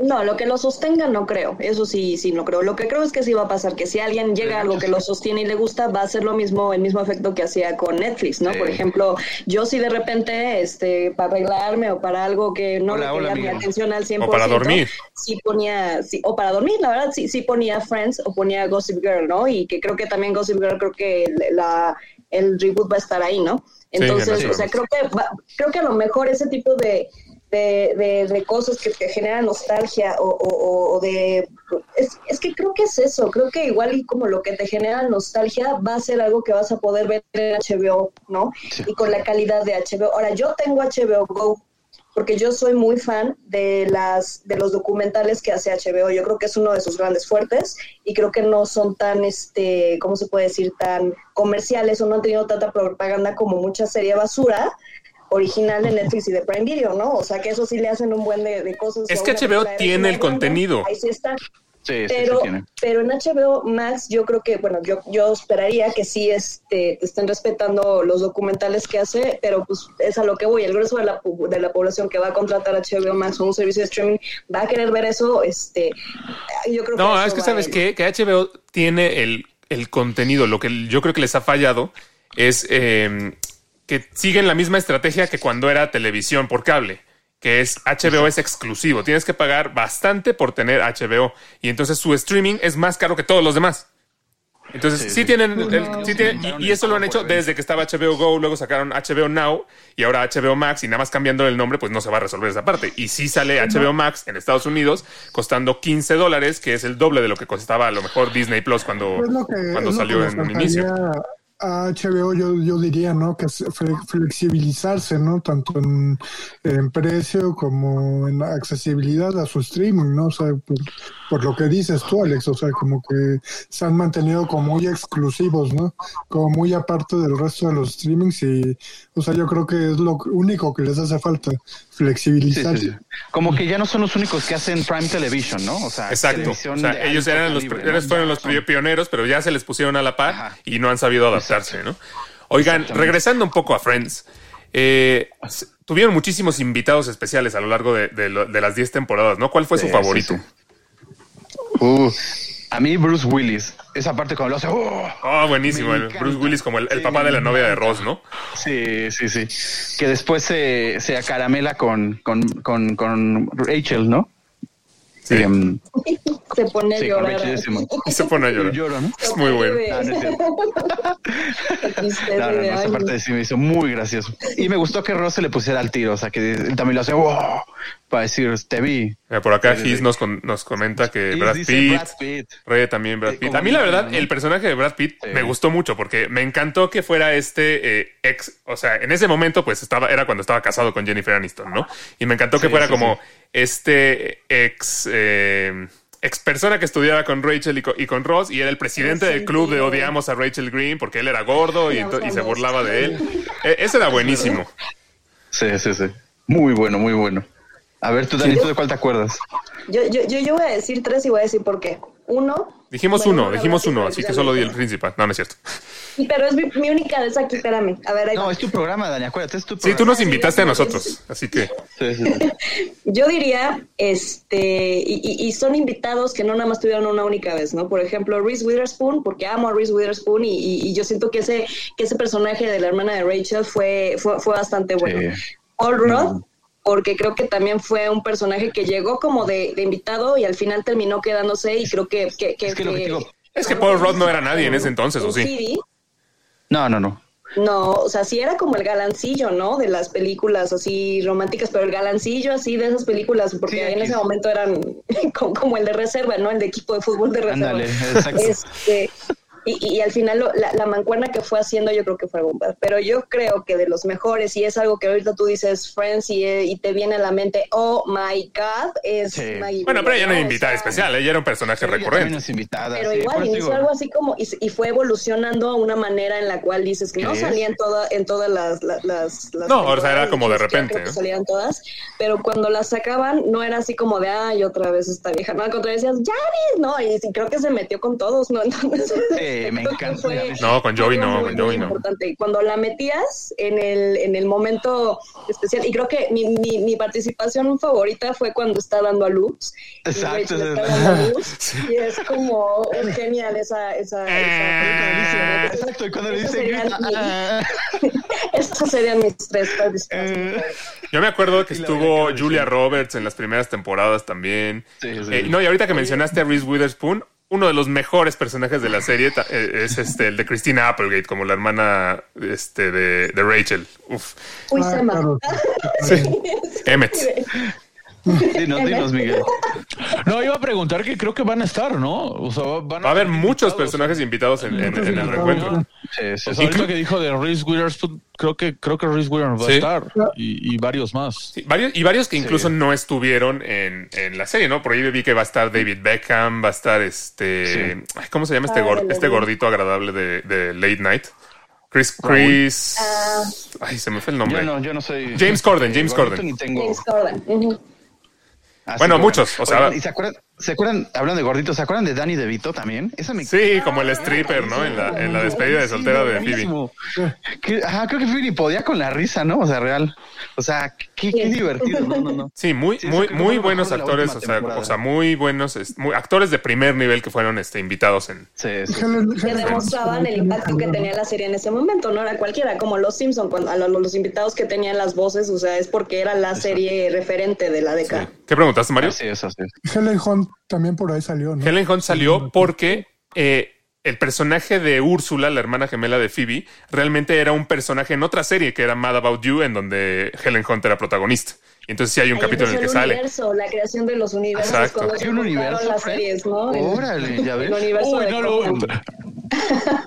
No, lo que lo sostenga no creo. Eso sí, sí, no creo. Lo que creo es que sí va a pasar, que si alguien llega a algo que lo sostiene y le gusta, va a ser lo mismo, el mismo efecto que hacía con Netflix, ¿no? Sí. Por ejemplo, yo sí de repente, este, para arreglarme o para algo que no Hola, hola, mi atención al 100%. O para dormir. Sí ponía, sí, o para dormir, la verdad, sí, sí ponía Friends o ponía Gossip Girl, ¿no? Y que creo que también Gossip Girl, creo que la, el reboot va a estar ahí, ¿no? Entonces, o sea, creo que, va- creo que a lo mejor ese tipo de, de, de, de cosas que te generan nostalgia o, o- o de... Es, es que creo que es eso, creo que igual y como lo que te genera nostalgia va a ser algo que vas a poder ver en HBO, ¿no? Sí. Y con la calidad de HBO. Ahora, yo tengo HBO Go porque yo soy muy fan de las de los documentales que hace HBO. Yo creo que es uno de sus grandes fuertes y creo que no son tan este, ¿cómo se puede decir? tan comerciales o no han tenido tanta propaganda como mucha serie basura original de Netflix y de Prime Video, ¿no? O sea, que eso sí le hacen un buen de, de cosas. Es que HBO tiene el contenido. Ahí sí está. Sí, sí, sí, Pero, tiene. pero en HBO Max yo creo que, bueno, yo, yo esperaría que sí este, estén respetando los documentales que hace, pero pues es a lo que voy. El grueso de la, pu- de la población que va a contratar HBO Max o un servicio de streaming va a querer ver eso. Este, yo creo No, que es que sabes qué? que HBO tiene el, el contenido. Lo que yo creo que les ha fallado es eh, que siguen la misma estrategia que cuando era televisión por cable, que es HBO es exclusivo. Tienes que pagar bastante por tener HBO y entonces su streaming es más caro que todos los demás. Entonces, sí, Sí, sí. tienen, Pues el- no, sí tienen- y, eso lo han hecho desde que estaba HBO Go, luego sacaron HBO Now y ahora HBO Max y nada más cambiando el nombre, pues no se va a resolver esa parte. Y sí sale HBO Max en Estados Unidos costando 15 dólares, que es el doble de lo que costaba a lo mejor Disney Plus cuando, Es lo que, cuando salió en un inicio. A HBO yo, yo diría, ¿no? Que flexibilizarse, ¿no? Tanto en, en precio como en accesibilidad a su streaming, ¿no? O sea, por, por lo que dices tú, Alex, o sea, como que se han mantenido como muy exclusivos, ¿no? Como muy aparte del resto de los streamings y, o sea, yo creo que es lo único que les hace falta, flexibilizarse. sí, sí. Como que ya no son los únicos que hacen Prime Television, ¿no? O sea, Exacto. O sea, ellos eran los, ¿no? fueron los son- pioneros, pero ya se les pusieron a la par Ajá. y no han sabido adaptarse, ¿no? Oigan, regresando un poco a Friends, eh, tuvieron muchísimos invitados especiales a lo largo de, de lo- de las 10 temporadas, ¿no? ¿Cuál fue su Sí, favorito? sí, sí. Uh, a mí Bruce Willis, esa parte cuando lo hace, ¡oh! Oh, buenísimo. El. Bruce Willis como el, papá de la novia de. Ross, ¿no? Sí, sí, sí. Que después se, se acaramela con, con, con, con Rachel, ¿no? Sí. Em, se pone a llorar. *laughs* Se pone a Yo llorar. lloro, ¿no? Es muy bueno. No, no es No, no, no, de, esa parte sí me hizo muy gracioso. Y me gustó que Ross se le pusiera al tiro, o sea, que él también lo hace, ¡wow! Para decir, te vi. Por acá sí. nos, con- nos comenta que Brad dice Pitt, Brad Pitt. Rey también Brad Pitt. A mí la verdad, el personaje de Brad Pitt Sí. me gustó mucho porque me encantó que fuera este eh, ex, o sea, en ese momento pues estaba, era cuando estaba casado con Jennifer Aniston, ¿no? Y me encantó que Sí, fuera sí, como sí. este ex... eh, ex persona que estudiaba con Rachel y con, y con Ross y era el presidente del club de odiamos a Rachel Green porque él era gordo y, se burlaba de él. Eh, ese era buenísimo. Sí, sí, sí. Muy bueno, muy bueno. A ver, tú, Dani, ¿tú de cuál te acuerdas? Yo, yo, yo, yo voy a decir tres y voy a decir por qué. Uno. Dijimos bueno, uno, dijimos uno, así que lo solo di el principal. No, no es cierto. Sí, Pero es mi, mi única vez aquí, espérame. A ver, ahí No, va. es tu programa, Dani, acuérdate, es tu Sí, programa. tú nos invitaste a nosotros, así que Sí, sí, sí. *laughs* Yo diría, este, y, y- son invitados que no nada más tuvieron una única vez, ¿no? Por ejemplo, Reese Witherspoon, porque amo a Reese Witherspoon y, y- y yo siento que ese, que ese personaje de la hermana de Rachel fue, fue, fue bastante bueno. Sí. Paul Rudd, porque creo que también fue un personaje que llegó como de, de invitado y al final terminó quedándose y creo que... que, que- Es que lo que que- digo, es que Paul Rudd no era nadie en ese entonces, ¿o sí? No, no, no. No, o sea, sí era como el galancillo, ¿no? De las películas así románticas, pero el galancillo así de esas películas, porque Sí, en ese es- momento eran *laughs* como, como el de reserva, ¿no? El de equipo de fútbol de reserva. Ándale, exacto. Este, y, y al final lo- la, la mancuerna que fue haciendo yo creo que fue bomba. Pero yo creo que de los mejores, y es algo que ahorita tú dices Friends y, y te viene a la mente, oh my God, es Sí. Maggie Bueno, pero ella no era invitada sea, especial, ella era un personaje también recurrente. es invitada. Pero sí, igual digo, algo así como y, y fue evolucionando a una manera en la cual dices que no ¿Qué es? salían toda, en todas las, las, las- las No, o sea, era como de ya repente, salían todas, pero cuando las sacaban no era así como de ay otra vez esta vieja, no, al contrario decías Janis, no, y creo que se metió con todos, ¿no? *laughs* Entonces, Sí, me creo que encanta. fue No, con Joey no, con muy Joey no. importante. Y cuando la metías en el, en el momento especial, y creo que mi, mi, mi participación favorita fue cuando está dando a luz. y Exacto, es está dando a luz, *laughs* y es como es genial esa, esa, esa Exacto, y cuando le dicen serían ah, *laughs* Estos serían mis tres participaciones. eh, Yo me acuerdo que Y estuvo Julia. Roberts en las primeras temporadas también. Sí, sí. Eh, no, y ahorita que mencionaste a Reese Witherspoon, uno de los mejores personajes de la serie eh, es este el de Christina Applegate, como la hermana este, de, de Rachel. Uf. Uy, Ah, claro. *laughs* Emmett. *laughs* Dinos, dinos, Miguel. No, iba a preguntar que creo que van a estar, ¿no? O sea, van Va a haber muchos invitados. personajes invitados en, en- en el reencuentro. Sí, sí, ahorita que dijo de Reese Witherspoon, creo que creo que Reese Witherspoon va Sí. a estar y, y varios más. Sí, varios, y varios que incluso Sí. no estuvieron en, en la serie, ¿no? Por ahí vi que va a estar David Beckham, va a estar este. ay, ¿Cómo se llama este, este gordito agradable de, de Late Night? Chris. Chris. Ah. Ay, se me fue el nombre. Yo no, yo no soy. James Corden, James Corden. ni tengo- James Corden. Ah, sí, Bueno, muchos, o sea- Oigan, ¿Y se acuerdan, se acuerdan, hablando de gorditos, ¿se acuerdan de Danny DeVito también? Esa me Sí, como el stripper, ¿no? En la, en la despedida de Sí, soltera de Phoebe. buenísimo. Que- ajá, creo que Phoebe ni podía con la risa, ¿no? O sea, real. O sea, qué, qué Sí. divertido. No, no, no. Sí, muy, Sí, muy, muy buenos actores, o sea, o sea, muy buenos, muy- actores de primer nivel que fueron este, invitados en. Sí, sí. Que demostraban el impacto que tenía la serie en ese momento, no era cualquiera, como los Simpson, cuando a lo- los, invitados que tenían las voces, o sea, es porque era la serie referente de la década. ¿Qué preguntaste, Mario? Así es, así es. Helen Hunt también por ahí salió, ¿no? Helen Hunt salió porque eh, el personaje de Úrsula, la hermana gemela de Phoebe, realmente era un personaje en otra serie que era Mad About You, en donde Helen Hunt era protagonista. Entonces sí hay un Ahí capítulo en el que empezó el sale. universo, la creación de los universos, Exacto. ¿Hay un universo, las series, ¿no? Órale, ya ves. El universo Uy, no lo,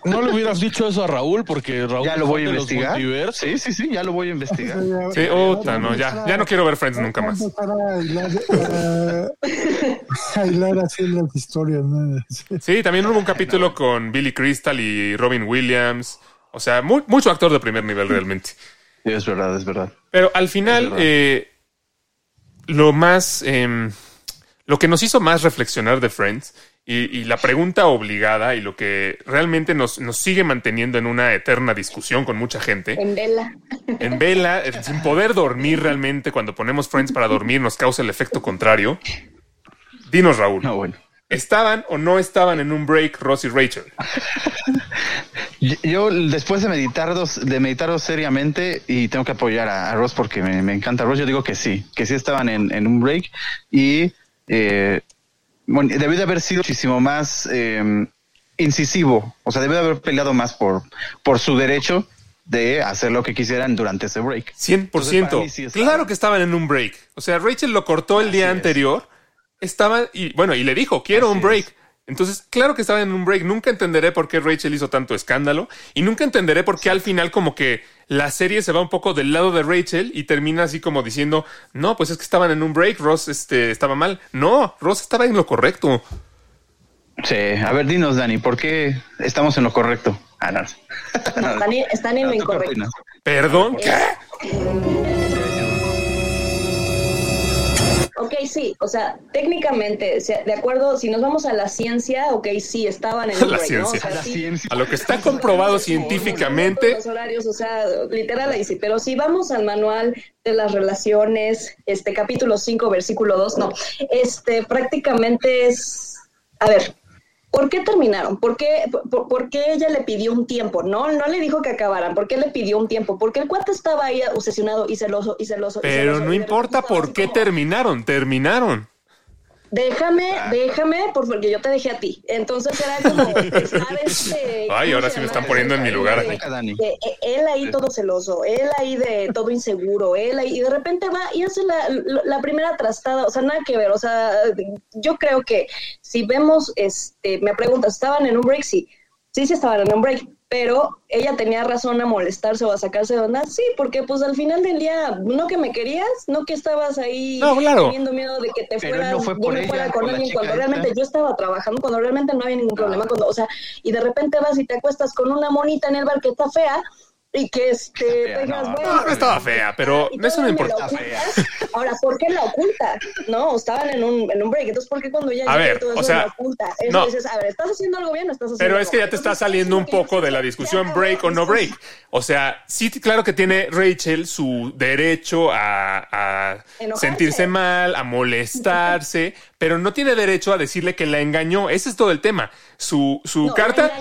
no le hubieras dicho eso a Raúl porque Raúl Ya lo voy a investigar. Sí, sí, sí, ya lo voy a investigar. Sí, puta, no, ya, ya no quiero ver Friends nunca más. Vamos a empezar a hilar, eh, a hilar así las historias, ¿no? Sí. También hubo un capítulo con Billy Crystal y Robin Williams. O sea, mu- mucho actor de primer nivel realmente. Sí, es verdad, es verdad. Pero al final, eh, lo más. em, lo que nos hizo más reflexionar de Friends y, y la pregunta obligada y lo que realmente nos, nos sigue manteniendo en una eterna discusión con mucha gente, En vela. en vela, sin poder dormir realmente, cuando ponemos Friends para dormir, nos causa el efecto contrario. Dinos, Raúl, No, bueno. ¿Estaban o no estaban en un break Ross y Rachel? Yo, después de meditarlo, de meditarlo seriamente y tengo que apoyar a, a Ross porque me, me encanta Ross, yo digo que sí, que sí estaban en, en un break y eh, bueno, debió de haber sido muchísimo más eh, incisivo, o sea, debió de haber peleado más por, por su derecho de hacer lo que quisieran durante ese break. 100%. Entonces, sí claro que estaban en un break. O sea, Rachel lo cortó el día es. Estaba, y bueno, y le dijo, quiero Así un break. es. Entonces, claro que estaban en un break. Nunca entenderé por qué Rachel hizo tanto escándalo. Y nunca entenderé por qué al final como que la serie se va un poco del lado de Rachel y termina así como diciendo, no, pues es que estaban en un break, Ross este, estaba mal. No, Ross estaba en lo correcto. Sí, a ver, dinos, Dani, ¿por qué estamos en lo correcto? Ah, no. No, están, en- están en lo ¿tú qué incorrecto. Perdón, ¿qué? Ok, sí, o sea, técnicamente, o sea, de acuerdo, si nos vamos a la ciencia, ok, sí, estaban en un *laughs* La break, ¿no? O ciencia. sea, La sí, ciencia. A lo que está comprobado científicamente, Los horarios, o sea, literal ahí sí. Pero si vamos al manual de las relaciones, este capítulo 5, versículo 2, no. Este prácticamente es. A ver, ¿por qué terminaron? ¿Por qué, por, por qué ella le pidió un tiempo? No, no le dijo que acabaran. ¿Por qué le pidió un tiempo? Porque el cuate estaba ahí obsesionado y celoso y celoso. y pero celoso, no y importa por qué como- terminaron, terminaron. Déjame, déjame, porque yo te dejé a ti. Entonces era como *laughs* estar este. Ay, ahora sí me están poniendo en mi lugar. él ahí todo celoso, él ahí de todo inseguro, él ahí, y de repente va y hace la, la primera trastada, o sea, nada que ver, o sea, yo creo que si vemos, este, me preguntas, ¿estaban en un break? Sí, sí, sí estaban en un break, pero ella tenía razón a molestarse o a sacarse de onda, sí, porque pues al final del día, no que me querías, no que estabas ahí teniendo miedo de que te fueras, no fuera con alguien cuando realmente yo estaba trabajando, cuando realmente no había ningún problema, cuando, o sea, y de repente vas y te acuestas con una monita en el bar que está fea, y que este no, no, estaba fea, pero eso no importa. Ahora, ¿por qué la oculta? No, estaban en un, en un break, entonces ¿por qué cuando ya a ver, todo o sea, no. dices, a ver, ¿estás haciendo algo bien o estás haciendo Pero es que ya te está saliendo un poco de la discusión break o no break. O sea, sí, claro que tiene Rachel su derecho a, a sentirse mal, a molestarse, pero no tiene derecho a decirle que la engañó. Ese es todo el tema. Su, su carta.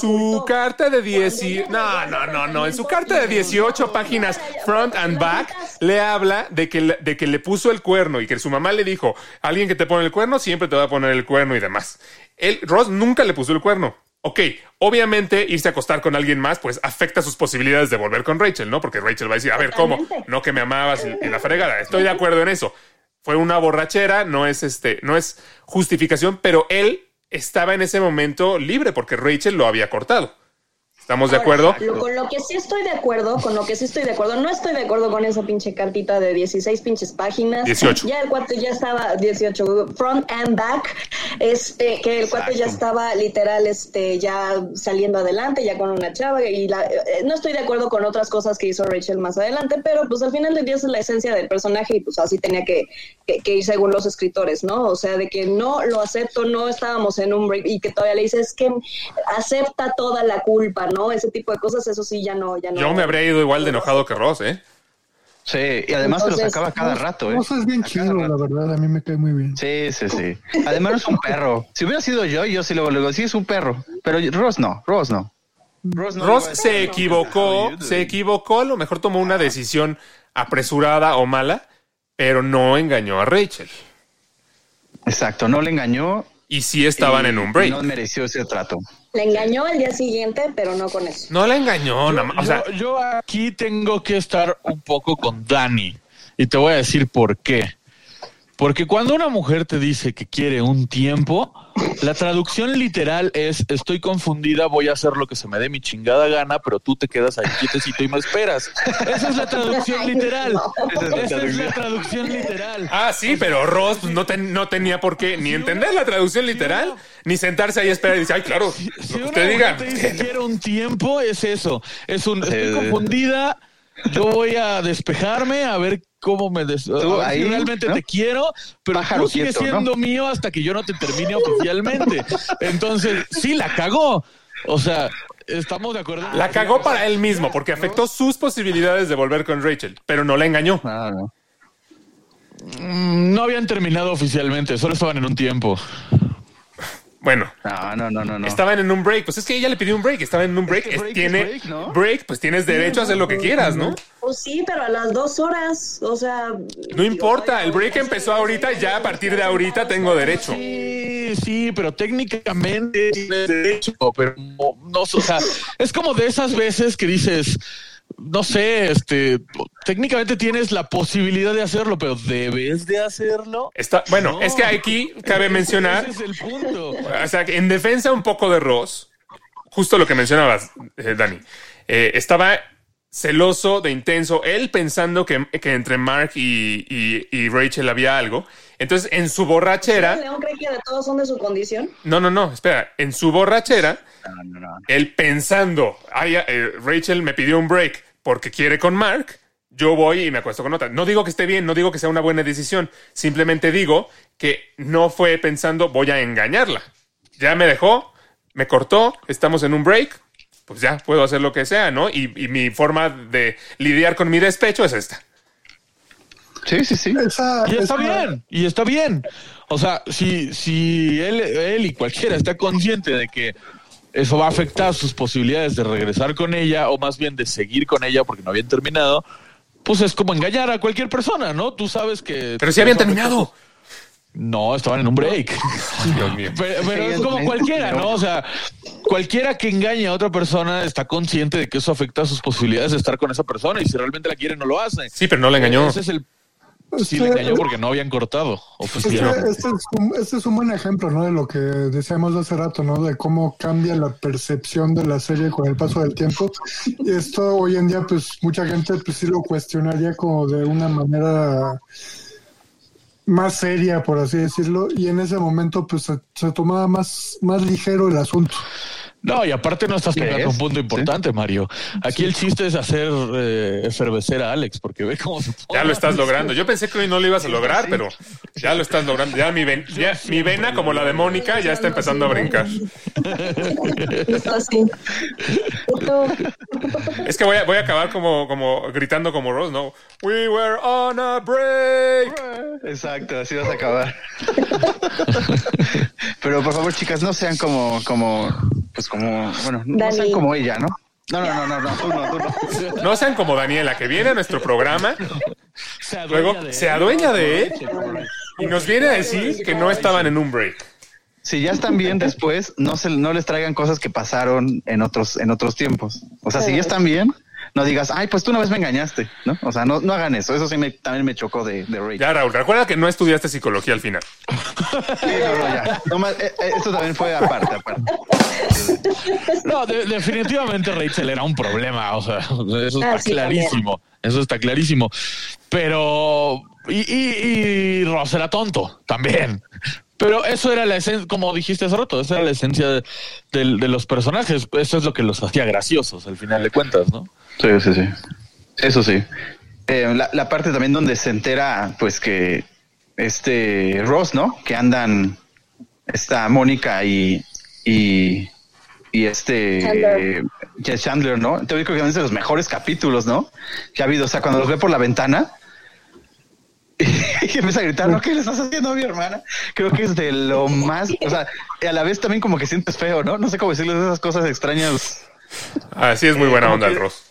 su carta de 10 No, no, no, no. En su carta de 18 páginas, front and back, le habla de que, le, de que le puso el cuerno y que su mamá le dijo: Alguien que te pone el cuerno siempre te va a poner el cuerno y demás. Él, Ross nunca le puso el cuerno. Ok, obviamente irse a acostar con alguien más, pues afecta sus posibilidades de volver con Rachel, ¿no? Porque Rachel va a decir, a ver, ¿cómo? No que me amabas y la fregada. Estoy de acuerdo en eso fue una borrachera, no es este, no es justificación, pero él estaba en ese momento libre porque Rachel lo había cortado. ¿Estamos de acuerdo? con lo que sí estoy de acuerdo, con lo que sí estoy de acuerdo, no estoy de acuerdo con esa pinche cartita de 16 pinches páginas. 18. Ya el cuarto ya estaba, 18, front and back, este, que el cuarto ya estaba literal, este, ya saliendo adelante, ya con una chava, y la, eh, no estoy de acuerdo con otras cosas que hizo Rachel más adelante, pero pues al final del día es la esencia del personaje y pues así tenía que, que, ir según los escritores, ¿no? O sea, de que no lo acepto, no estábamos en un break y que todavía le dices que acepta toda la culpa, ¿no? Ese tipo de cosas, eso sí, ya no, ya no. Yo me habría ido igual de enojado que Ross, ¿eh? Sí, y además se lo sacaba cada rato, ¿eh? Ross es bien chido, la verdad, a mí me cae muy bien. Sí, sí, sí. Además es un perro. Si hubiera sido yo, yo sí luego le digo, sí es un perro. Pero Ross no, Ross no. Ross, se equivocó, se equivocó, a lo mejor tomó una decisión apresurada o mala, pero no engañó a Rachel. Exacto, no le engañó. Y sí estaban en un break. No mereció ese trato. Le engañó al día siguiente, pero no con eso. No la engañó, nada más. O sea, yo, aquí tengo que estar un poco con Dani. Y te voy a decir por qué. Porque cuando una mujer te dice que quiere un tiempo, la traducción literal es estoy confundida, voy a hacer lo que se me dé mi chingada gana, pero tú te quedas ahí quietecito y me esperas. Esa es la traducción literal. Esa es la traducción literal. Ah, sí, pero Ross no, no tenía por qué ni entender la traducción literal, ni sentarse ahí a esperar y decir, ay, claro, si, lo que usted diga. Te dice quiero un tiempo, es eso. Es un *laughs* estoy confundida, yo voy a despejarme, a ver cómo me des ahí, realmente te quiero, pero tú sigues siendo mío hasta que yo no te termine oficialmente. Entonces, sí, la cagó. O sea, estamos de acuerdo. La cagó para él mismo, porque afectó sus posibilidades de volver con Rachel, pero no la engañó. Mm, no habían terminado oficialmente, solo estaban en un tiempo. Bueno, no, no, no, no, Estaban en un break. Pues es que ella le pidió un break. Estaban en un break. tiene break, pues tienes derecho a hacer lo que quieras, ¿no? Pues sí, pero a las dos horas, o sea. No importa. El break empezó ahorita. Ya a partir de ahorita tengo derecho. Sí, sí, pero técnicamente tienes derecho. Pero no, no o sea, es como de esas veces que dices no sé, este, técnicamente tienes la posibilidad de hacerlo, pero debes de hacerlo. Está, bueno, es que aquí cabe mencionar. Ese es el punto. O sea, en defensa un poco de Ross, justo lo que mencionabas, eh, Dani, eh, estaba celoso de intenso, él pensando que, entre Mark y, Rachel había algo. Entonces, en su borrachera. ¿León cree que de todos son de su condición? No, no, no, espera. En su borrachera, él pensando, Ay, eh, Rachel me pidió un break porque quiere con Mark, yo voy y me acuesto con otra. No digo que esté bien, no digo que sea una buena decisión. Simplemente digo que no fue pensando, voy a engañarla. Ya me dejó, me cortó, estamos en un break, pues ya puedo hacer lo que sea, ¿no? Y, mi forma de lidiar con mi despecho es esta. Sí, sí, sí. y está bien, y está bien. O sea, si, si él, él y cualquiera está consciente de que eso va a afectar sus posibilidades de regresar con ella o más bien de seguir con ella porque no habían terminado, pues es como engañar a cualquier persona, ¿no? Tú sabes que... Pero si habían terminado. No, estaban en un break. *laughs* Dios mío. Pero, pero es como cualquiera, ¿no? O sea, cualquiera que engañe a otra persona está consciente de que eso afecta a sus posibilidades de estar con esa persona y si realmente la quiere no lo hace. Sí, pero no la engañó. Ese es el Sí, le engañó porque no habían cortado. Este, este, es un, este, es un, buen ejemplo, ¿no? De lo que decíamos hace rato, ¿no? De cómo cambia la percepción de la serie con el paso del tiempo. Y esto hoy en día, pues mucha gente pues sí lo cuestionaría como de una manera más seria, por así decirlo. Y en ese momento, pues se, tomaba más, más ligero el asunto. No, y aparte no estás tocando un punto importante, Mario. Aquí el chiste es hacer eh, efervecer a Alex, porque ve cómo se pone. Ya lo estás logrando. Yo pensé que hoy no lo ibas a lograr, pero ya lo estás logrando. Ya mi, mi vena, como la de Mónica, ya está empezando a brincar. *laughs* es que voy a, voy a acabar como, como gritando como Ross, ¿no? We were on a break. Exacto, así vas a acabar. *laughs* pero por favor, chicas, no sean como, como pues como, bueno, no sean como ella, ¿no? No, no, no, no, no, tú no, tú no. No sean como Daniela, que viene a nuestro programa, luego se adueña de él y nos viene a decir que no estaban en un break. Si ya están bien después, no se, no les traigan cosas que pasaron en otros, en otros tiempos. O sea, si ya están bien, no digas, ay, pues tú una vez me engañaste, ¿no? O sea, no, no hagan eso. Eso sí me, también me chocó de, de Ya, Raúl, recuerda que no estudiaste psicología al final. *laughs* Sí, no, no, ya. No, eh, eh, eso también fue aparte, aparte. No, definitivamente Rachel era un problema. O sea, eso está ah, clarísimo. Eso está clarísimo. Pero. Y, y, Ross era tonto también. Pero eso era la esencia, como dijiste hace rato, esa era la esencia de, de, los personajes. Eso es lo que los hacía graciosos, al final de cuentas, ¿no? Sí, sí, sí. Eso sí. Eh, la, parte también donde se entera, pues que este Ross, ¿no? Que andan esta Mónica y, y, y este Chandler. Chandler, ¿no? Entonces creo que es de los mejores capítulos, ¿no? Que ha habido. O sea, cuando los ve por la ventana *laughs* y empieza a gritar, ¿no? ¿Qué le estás haciendo a mi hermana? Creo que es de lo *laughs* más, o sea, a la vez también como que sientes feo, ¿no? No sé cómo decirles esas cosas extrañas. Así es muy buena onda el Ross.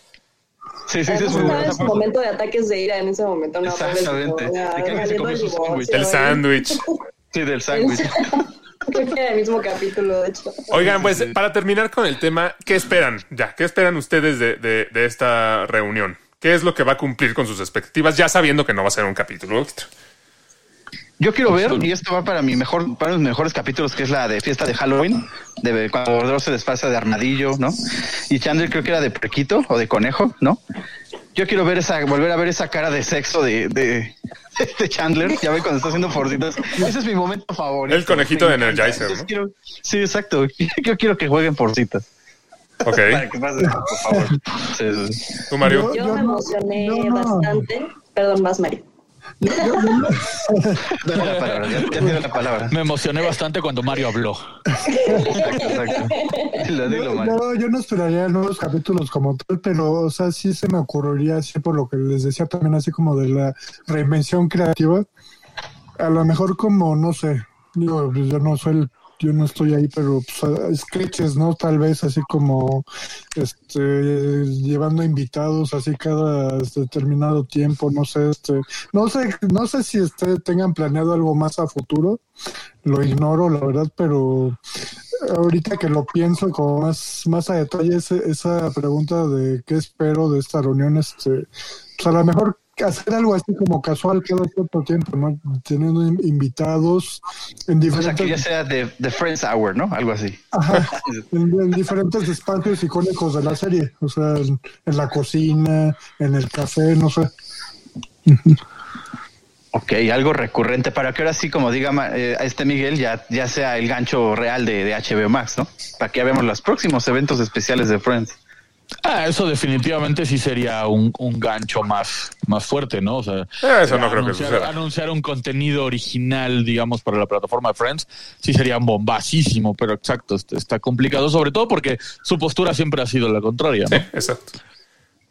Sí, sí, sí. Es en su momento de ataques de ira en ese momento. No, Exactamente. El sándwich. Sí, del sándwich. *laughs* Creo que el mismo capítulo, de hecho. Oigan, pues para terminar con el tema, ¿qué esperan? Ya, ¿qué esperan ustedes de, de, de esta reunión? ¿Qué es lo que va a cumplir con sus expectativas, ya sabiendo que no va a ser un capítulo extra? Yo quiero ver, y esto va para mi mejor, para los mejores capítulos, que es la de fiesta de Halloween, de cuando Dross se despasa de armadillo, ¿no? Y Chandler creo que era de perquito o de conejo, ¿no? Yo quiero ver esa, volver a ver esa cara de sexo de, de, *laughs* Chandler, ya ve cuando está haciendo forcitas. Ese es mi momento favorito. El conejito de Energizer, ¿no? sí, exacto. *laughs* Yo quiero que jueguen forcitas. Ok. *laughs* por favor. ¿Tú, Mario? Yo, me emocioné bastante. Perdón, más, Mario. *laughs* la palabra, ya, tiene la palabra. Me emocioné bastante cuando Mario habló. Exacto, exacto. No, yo no esperaría nuevos capítulos como tal, pero, o sea, sí se me ocurriría, así por lo que les decía también, así como de la reinvención creativa. A lo mejor como, no sé, digo, pues yo no soy el yo no estoy ahí, pero pues, sketches, ¿no? Tal vez así como este llevando invitados así cada determinado tiempo, no sé, este, no sé, no sé si ustedes tengan planeado algo más a futuro, lo ignoro, la verdad, pero ahorita que lo pienso como más, más a detalle, esa pregunta de qué espero de esta reunión, este, pues a lo mejor hacer algo así como casual cada cierto tiempo, ¿no? Teniendo invitados en diferentes... O sea, que ya sea de, Friends Hour, ¿no? Algo así. Ajá, *laughs* en, diferentes espacios icónicos de la serie, o sea, en, la cocina, en el café, no sé. Ok, algo recurrente para que ahora sí, como diga eh, este Miguel, ya, ya sea el gancho real de, de HBO Max, ¿no? Para que veamos los próximos eventos especiales de Friends. Ah, eso definitivamente sí sería un, gancho más, más fuerte, ¿no? O sea, eso no creo anunciar, que suceda. Anunciar un contenido original, digamos, para la plataforma de Friends, sí sería bombasísimo, pero exacto, está complicado, sobre todo porque su postura siempre ha sido la contraria, ¿no? Sí, exacto.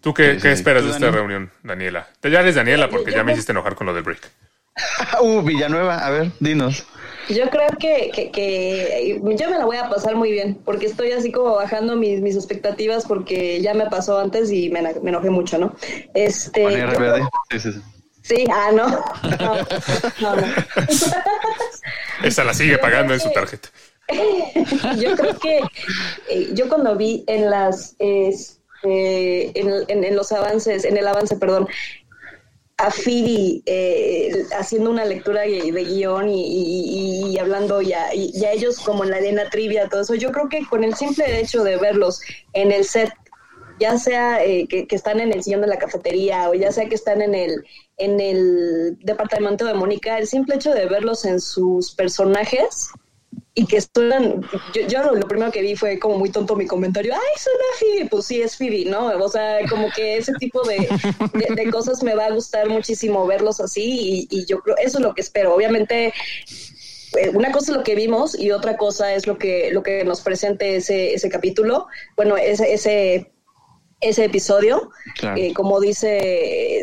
¿Tú qué, esperas de esta reunión, Daniela? Te ya eres Daniela porque ya me hiciste enojar con lo del break. *laughs* uh, Villanueva, a ver, dinos. Yo creo que, que, yo me la voy a pasar muy bien, porque estoy así como bajando mis, mis expectativas porque ya me pasó antes y me, enojé mucho, ¿no? Este, RBD. Sí, sí, Sí, ah, no. *laughs* no, no, no. *laughs* Esa la sigue pagando en su tarjeta. *laughs* yo creo que eh, yo cuando vi en las es, eh, en, en- en los avances, en el avance, perdón, a Phoebe eh, haciendo una lectura de, guion y, y- y- hablando ya, y a ellos como en la arena trivia, todo eso, yo creo que con el simple hecho de verlos en el set, ya sea eh, que, que están en el sillón de la cafetería o ya sea que están en el, en el departamento de Mónica, el simple hecho de verlos en sus personajes y que suenan, yo, yo lo, primero que vi fue como muy tonto mi comentario, ay, suena Phoebe, pues sí es Phoebe, ¿no? O sea, como que ese tipo de, de- de cosas me va a gustar muchísimo verlos así y, y yo creo, eso es lo que espero. Obviamente, eh, una cosa es lo que vimos y otra cosa es lo que, lo que nos presente ese, ese capítulo, bueno, ese, ese, ese episodio. Claro. Eh, como dice,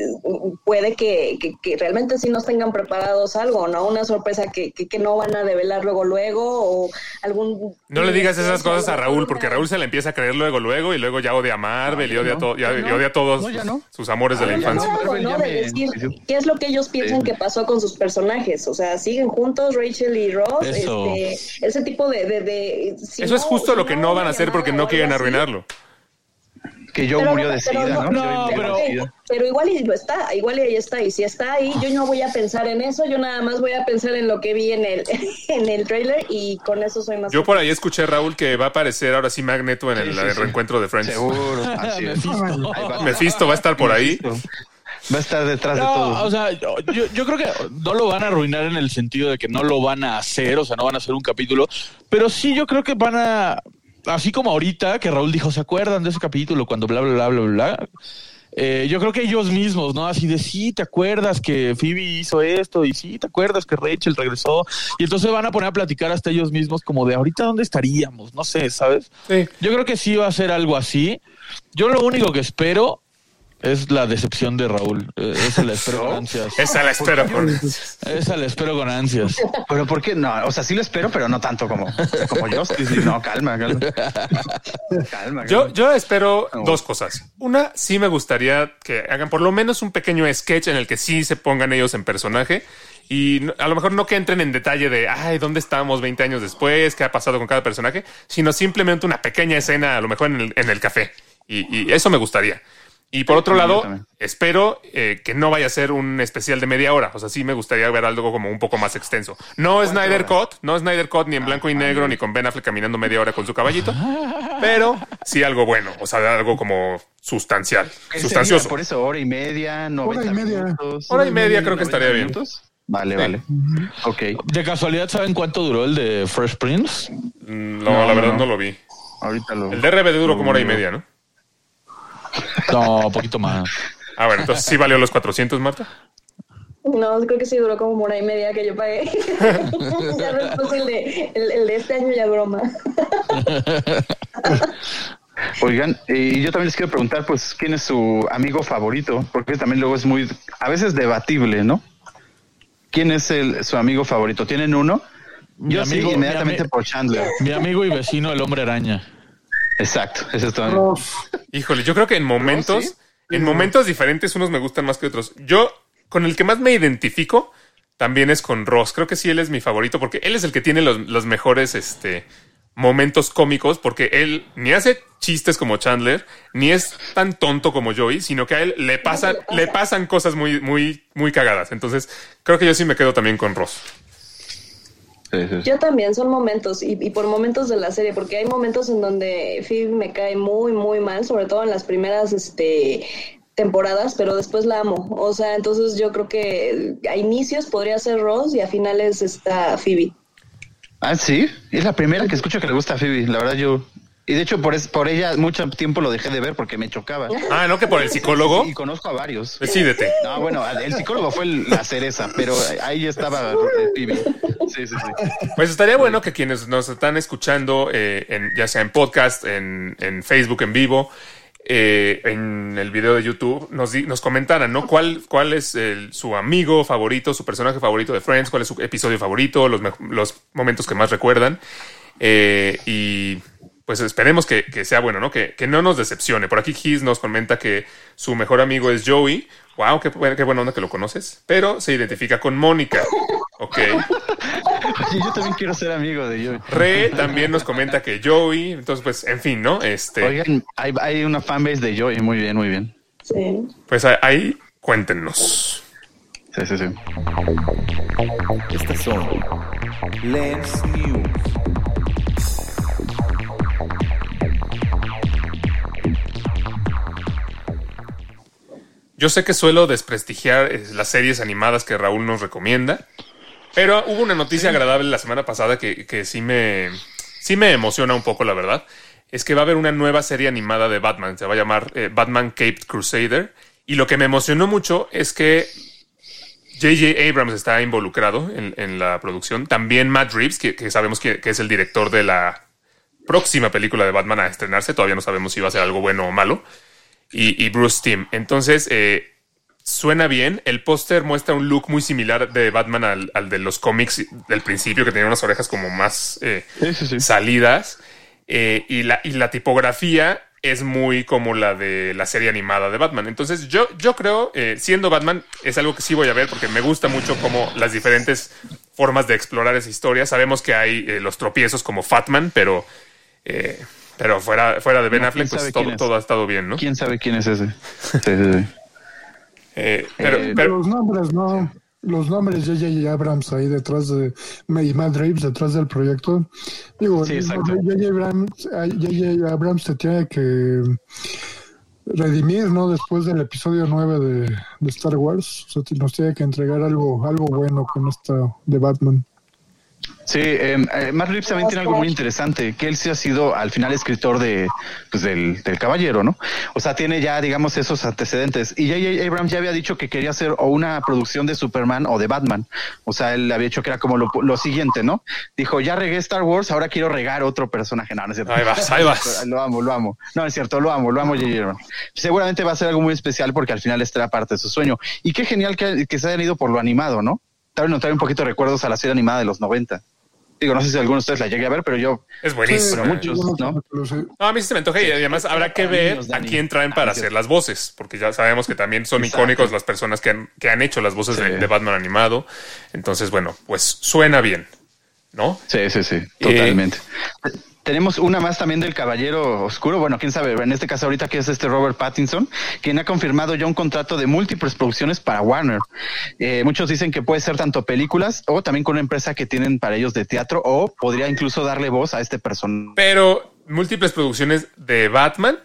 puede que, que- que realmente sí nos tengan preparados algo, ¿no? Una sorpresa que, que, que no van a develar luego, luego, o algún... No le digas esas cosas a Raúl, porque Raúl se le empieza a creer luego, luego, y luego ya odia a Marvel y odia, no, to- ya- ya y odia a todos No, ya no. sus amores de la Ah, infancia. De decir qué es lo que ellos piensan que pasó con sus personajes. O sea, siguen juntos Rachel y Ross. Eso. Este, ese tipo de... de, de- si Eso es justo si lo que no van a hacer porque no quieren así, arruinarlo. Que Joe Pero murió de sida, no, ¿no? no, pero-. Pero igual y lo está, igual y ahí está. Y si está ahí, yo no voy a pensar en eso, yo nada más voy a pensar en lo que vi en el, *laughs* en el trailer y con eso soy más... Yo por ahí escuché, Raúl, que va a aparecer ahora sí Magneto en el, Sí, sí, el sí. reencuentro de Friends. Seguro. *laughs* así es. Mephisto. Ahí va. *laughs* Mephisto va a estar por ahí. Va a estar detrás de todo. o sea, yo, yo creo que no lo van a arruinar en el sentido de que no lo van a hacer, o sea, no van a hacer un capítulo, pero sí yo creo que van a, así como ahorita que Raúl dijo, ¿se acuerdan de ese capítulo cuando bla, bla, bla, bla, bla? Eh, yo creo que ellos mismos, ¿no? Así de sí, ¿te acuerdas que Phoebe hizo esto? Y sí, ¿te acuerdas que Rachel regresó? Y entonces van a poner a platicar hasta ellos mismos como de ahorita dónde estaríamos, no sé, ¿sabes? Sí. Yo creo que sí va a ser algo así. Yo lo único que espero es la decepción de Raúl. Eh, Esa la espero con ansias. Esa la espero con. Esa la espero con ansias. Pero ¿por qué? No, o sea, sí lo espero, pero no tanto como, como yo. Sí, sí, no, calma, calma. Calma, Yo, calma. yo espero No. dos cosas. Una, sí me gustaría que hagan por lo menos un pequeño sketch en el que sí se pongan ellos en personaje. Y a lo mejor no que entren en detalle de, ay, ¿dónde estamos 20 años después? ¿Qué ha pasado con cada personaje? Sino simplemente una pequeña escena, a lo mejor en el, en el café. Y, y eso me gustaría. Y por otro lado, espero eh, que no vaya a ser un especial de media hora. O sea, sí me gustaría ver algo como un poco más extenso. No Snyder Cut, no Snyder Cut ni en blanco y negro, ni con Ben Affleck caminando media hora con su caballito. *laughs* Pero sí algo bueno. O sea, algo como sustancial, ¿Qué sustancioso. sería? Por eso, hora y media, 90 y media. minutos. Hora y media creo que 90 estaría bien. minutos. Vale, vale. Ok. ¿De casualidad saben cuánto duró el de Fresh Prince? Mm, No, No, la verdad no. no lo vi. Ahorita lo. El DRB duró como hora y media, ¿no? No, un poquito más. Ah, bueno, entonces sí valió los 400, Marta. No, creo que sí duró como una y media que yo pagué. *laughs* ya después el de, el, el de este año ya broma. Oigan, y yo también les quiero preguntar, pues, ¿quién es su amigo favorito? Porque también luego es muy, a veces debatible, ¿no? ¿Quién es el, su amigo favorito? ¿Tienen uno? Mi Yo amigo- sí, inmediatamente mi ami- por Chandler. Mi amigo y vecino, el hombre araña. Exacto, ese es todo. Híjole, yo creo que en momentos, sí? en momentos diferentes unos me gustan más que otros. Yo, con el que más me identifico, también es con Ross. Creo que sí, él es mi favorito porque él es el que tiene los, los mejores este, momentos cómicos porque él ni hace chistes como Chandler, ni es tan tonto como Joey, sino que a él le pasan, le pasa. le pasan cosas muy, muy, muy cagadas. Entonces, creo que yo sí me quedo también con Ross. Sí, sí, sí. Yo también, son momentos, y, y por momentos de la serie, porque hay momentos en donde Phoebe me cae muy, muy mal, sobre todo en las primeras este, temporadas, pero después la amo. O sea, entonces yo creo que a inicios podría ser Ross y a finales está Phoebe. Ah, sí, es la primera que escucho que le gusta a Phoebe. La verdad, yo. Y de hecho, por, es, por ella, mucho tiempo lo dejé de ver porque me chocaba. Ah, ¿no? Que por el psicólogo. Y conozco a varios. Decídete. No, bueno, el psicólogo fue el- la cereza, pero ahí estaba eh, Phoebe. Sí, sí, sí. Pues estaría bueno que quienes nos están escuchando, eh, en, ya sea en podcast, en, en Facebook en vivo, eh, en el video de YouTube, nos, di- nos comentaran, ¿no? ¿Cuál, cuál es el- su amigo favorito, su personaje favorito de Friends? ¿Cuál es su episodio favorito? Los, los momentos que más recuerdan. Eh, y pues esperemos que, sea bueno, ¿no? Que, no nos decepcione. Por aquí Giz nos comenta que su mejor amigo es Joey. Wow, qué, qué buena onda que lo conoces. Pero se identifica con Mónica. Ok. yo también quiero ser amigo de Joey. Re también nos comenta que Joey. Entonces, pues, en fin, ¿no? Este. Oigan, hay, hay una fanbase de Joey. Muy bien, muy bien. Sí. Pues ahí, cuéntenos. Sí, sí, sí. Estas son Lens News. Yo sé que suelo desprestigiar eh, las series animadas que Raúl nos recomienda, pero hubo una noticia agradable la semana pasada que, que, sí, me, sí me emociona un poco, la verdad. Es que va a haber una nueva serie animada de Batman, se va a llamar eh, Batman Caped Crusader. Y lo que me emocionó mucho es que J.J. Abrams está involucrado en, la producción. También Matt Reeves, que, sabemos que, que, es el director de la próxima película de Batman a estrenarse. Todavía no sabemos si va a ser algo bueno o malo y, Bruce Timm. Entonces, eh, suena bien. El póster muestra un look muy similar de Batman al, de los cómics del principio, que tenía unas orejas como más eh, salidas. Eh, y, la, y la tipografía es muy como la de la serie animada de Batman. Entonces, yo, yo creo, siendo Batman, es algo que sí voy a ver porque me gusta mucho como las diferentes formas de explorar esa historia. Sabemos que hay los tropiezos como Fatman, pero pero fuera, fuera de Ben Affleck, pues todo, todo, ha estado bien, ¿no? ¿Quién sabe quién es ese? *laughs* Eh, pero, eh, Los nombres, no. Los nombres de J.J. Abrams ahí detrás de y Matt Reeves detrás del proyecto. Digo, J.J. Abrams, Abrams se tiene que redimir, ¿no? Después del episodio 9 de, de Star Wars. O sea, nos tiene que entregar algo, algo bueno con esta de Batman. Sí, eh, eh, Matt Reeves también tiene algo muy interesante, que él sí ha sido al final escritor de, pues del, del Caballero, ¿no? O sea, tiene ya, digamos, esos antecedentes. Y J.J. Abrams ya había dicho que quería hacer o una producción de Superman o de Batman. O sea, él había dicho que era como lo, lo siguiente, ¿no? Dijo, ya regué Star Wars, ahora quiero regar otro personaje. No, no es cierto. Ahí vas, ahí vas. *laughs* Lo amo, lo amo. No, es cierto, lo amo, lo amo J.J. Abrams. Seguramente va a ser algo muy especial porque al final esta era parte de su sueño. Y qué genial que, que se hayan ido por lo animado, ¿no? Tal vez un poquito de recuerdos a la serie animada de los 90. Digo, no sé si alguno de ustedes la llegue a ver, pero yo. Es buenísimo. muchos, ¿no? a mí sí se me antoja y además habrá que ver a quién traen para hacer las voces, porque ya sabemos que también son icónicos las personas que han, que han hecho las voces de, Batman animado. Entonces, bueno, pues suena bien, ¿no? Sí, sí, sí, totalmente. Tenemos una más también del Caballero Oscuro. Bueno, quién sabe, en este caso ahorita que es este Robert Pattinson, quien ha confirmado ya un contrato de múltiples producciones para Warner. Eh, muchos dicen que puede ser tanto películas o también con una empresa que tienen para ellos de teatro o podría incluso darle voz a este personaje. Pero múltiples producciones de Batman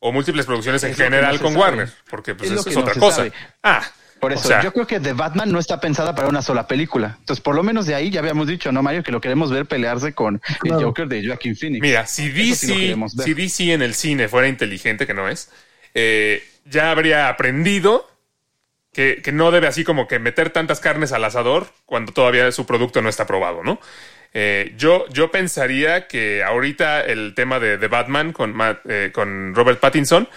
o múltiples producciones en general con Warner, porque pues es, es otra cosa. Ah, por eso, yo creo que The Batman no está pensada para una sola película. Entonces, por lo menos de ahí ya habíamos dicho, ¿no, Mario? Que lo queremos ver pelearse con el Joker de Joaquin Phoenix. Mira, si DC, si DC en el cine fuera inteligente, que no es, eh, ya habría aprendido que, no debe así como que meter tantas carnes al asador cuando todavía su producto no está probado, ¿no? Eh, yo, yo pensaría que ahorita el tema de, The Batman con, eh, con Robert Pattinson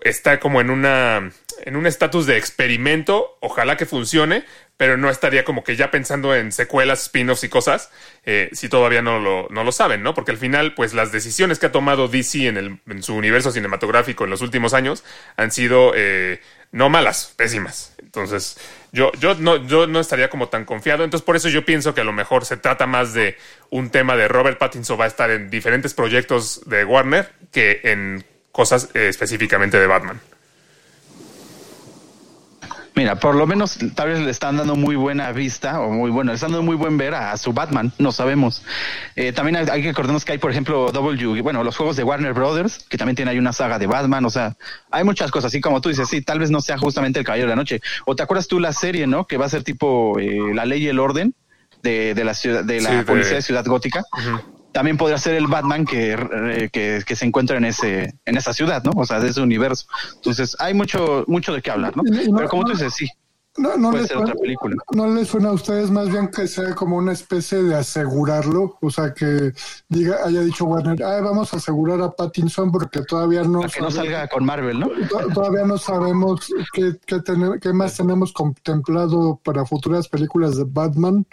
está como en una en un estatus de experimento, ojalá que funcione, pero no estaría como que ya pensando en secuelas, spin-offs y cosas, eh, si todavía no lo, no lo saben, ¿no? Porque al final, pues las decisiones que ha tomado DC en, el, en su universo cinematográfico en los últimos años han sido eh, no malas, pésimas. Entonces, yo, yo, no, yo no estaría como tan confiado. Entonces, por eso yo pienso que a lo mejor se trata más de un tema de Robert Pattinson va a estar en diferentes proyectos de Warner que en cosas eh, específicamente de Batman. Mira, por lo menos tal vez le están dando muy buena vista o muy bueno, le están dando muy buen ver a, su Batman, no sabemos. Eh, también hay, que acordarnos que hay, por ejemplo, W, bueno, los juegos de Warner Brothers, que también tiene ahí una saga de Batman, o sea, hay muchas cosas, así como tú dices, sí, tal vez no sea justamente el Caballero de la Noche. O te acuerdas tú la serie, ¿no? Que va a ser tipo eh, La Ley y el Orden de, de la ciudad, de la policía de Ciudad Gótica también podría ser el Batman que, que, se encuentra en ese en esa ciudad, ¿no? O sea, de ese universo. Entonces, hay mucho mucho de qué hablar, ¿no? Pero como tú dices, sí. No, no puede les ser suena- otra película. ¿No les suena a ustedes más bien que sea como una especie de asegurarlo? O sea, que diga, haya dicho Warner, ah, vamos a asegurar a Pattinson porque todavía no, Para que no salga con Marvel, ¿no? to- todavía no sabemos qué, qué, qué más tenemos contemplado para futuras películas de Batman,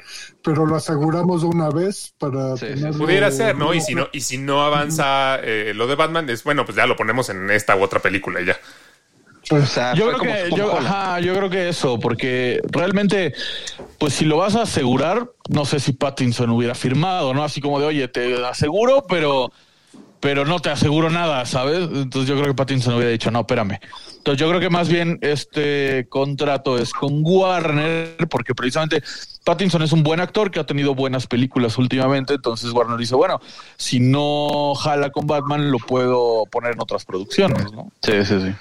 pero lo aseguramos de una vez para Sí, sí, tenerlo- Pudiera ser, ¿no? Y si no, y si no avanza eh, lo de Batman, es bueno, pues ya lo ponemos en esta u otra película y ya. O sea, Yo creo, que, yo, ajá, yo creo que eso, porque realmente, pues si lo vas a asegurar, no sé si Pattinson hubiera firmado, ¿no? Así como de, oye, te aseguro, pero, pero no te aseguro nada, ¿sabes? Entonces yo creo que Pattinson hubiera dicho, no, espérame. Entonces yo creo que más bien este contrato es con Warner, porque precisamente Pattinson es un buen actor que ha tenido buenas películas últimamente, entonces Warner dice, bueno, si no jala con Batman, lo puedo poner en otras producciones, ¿no? Sí, sí, sí.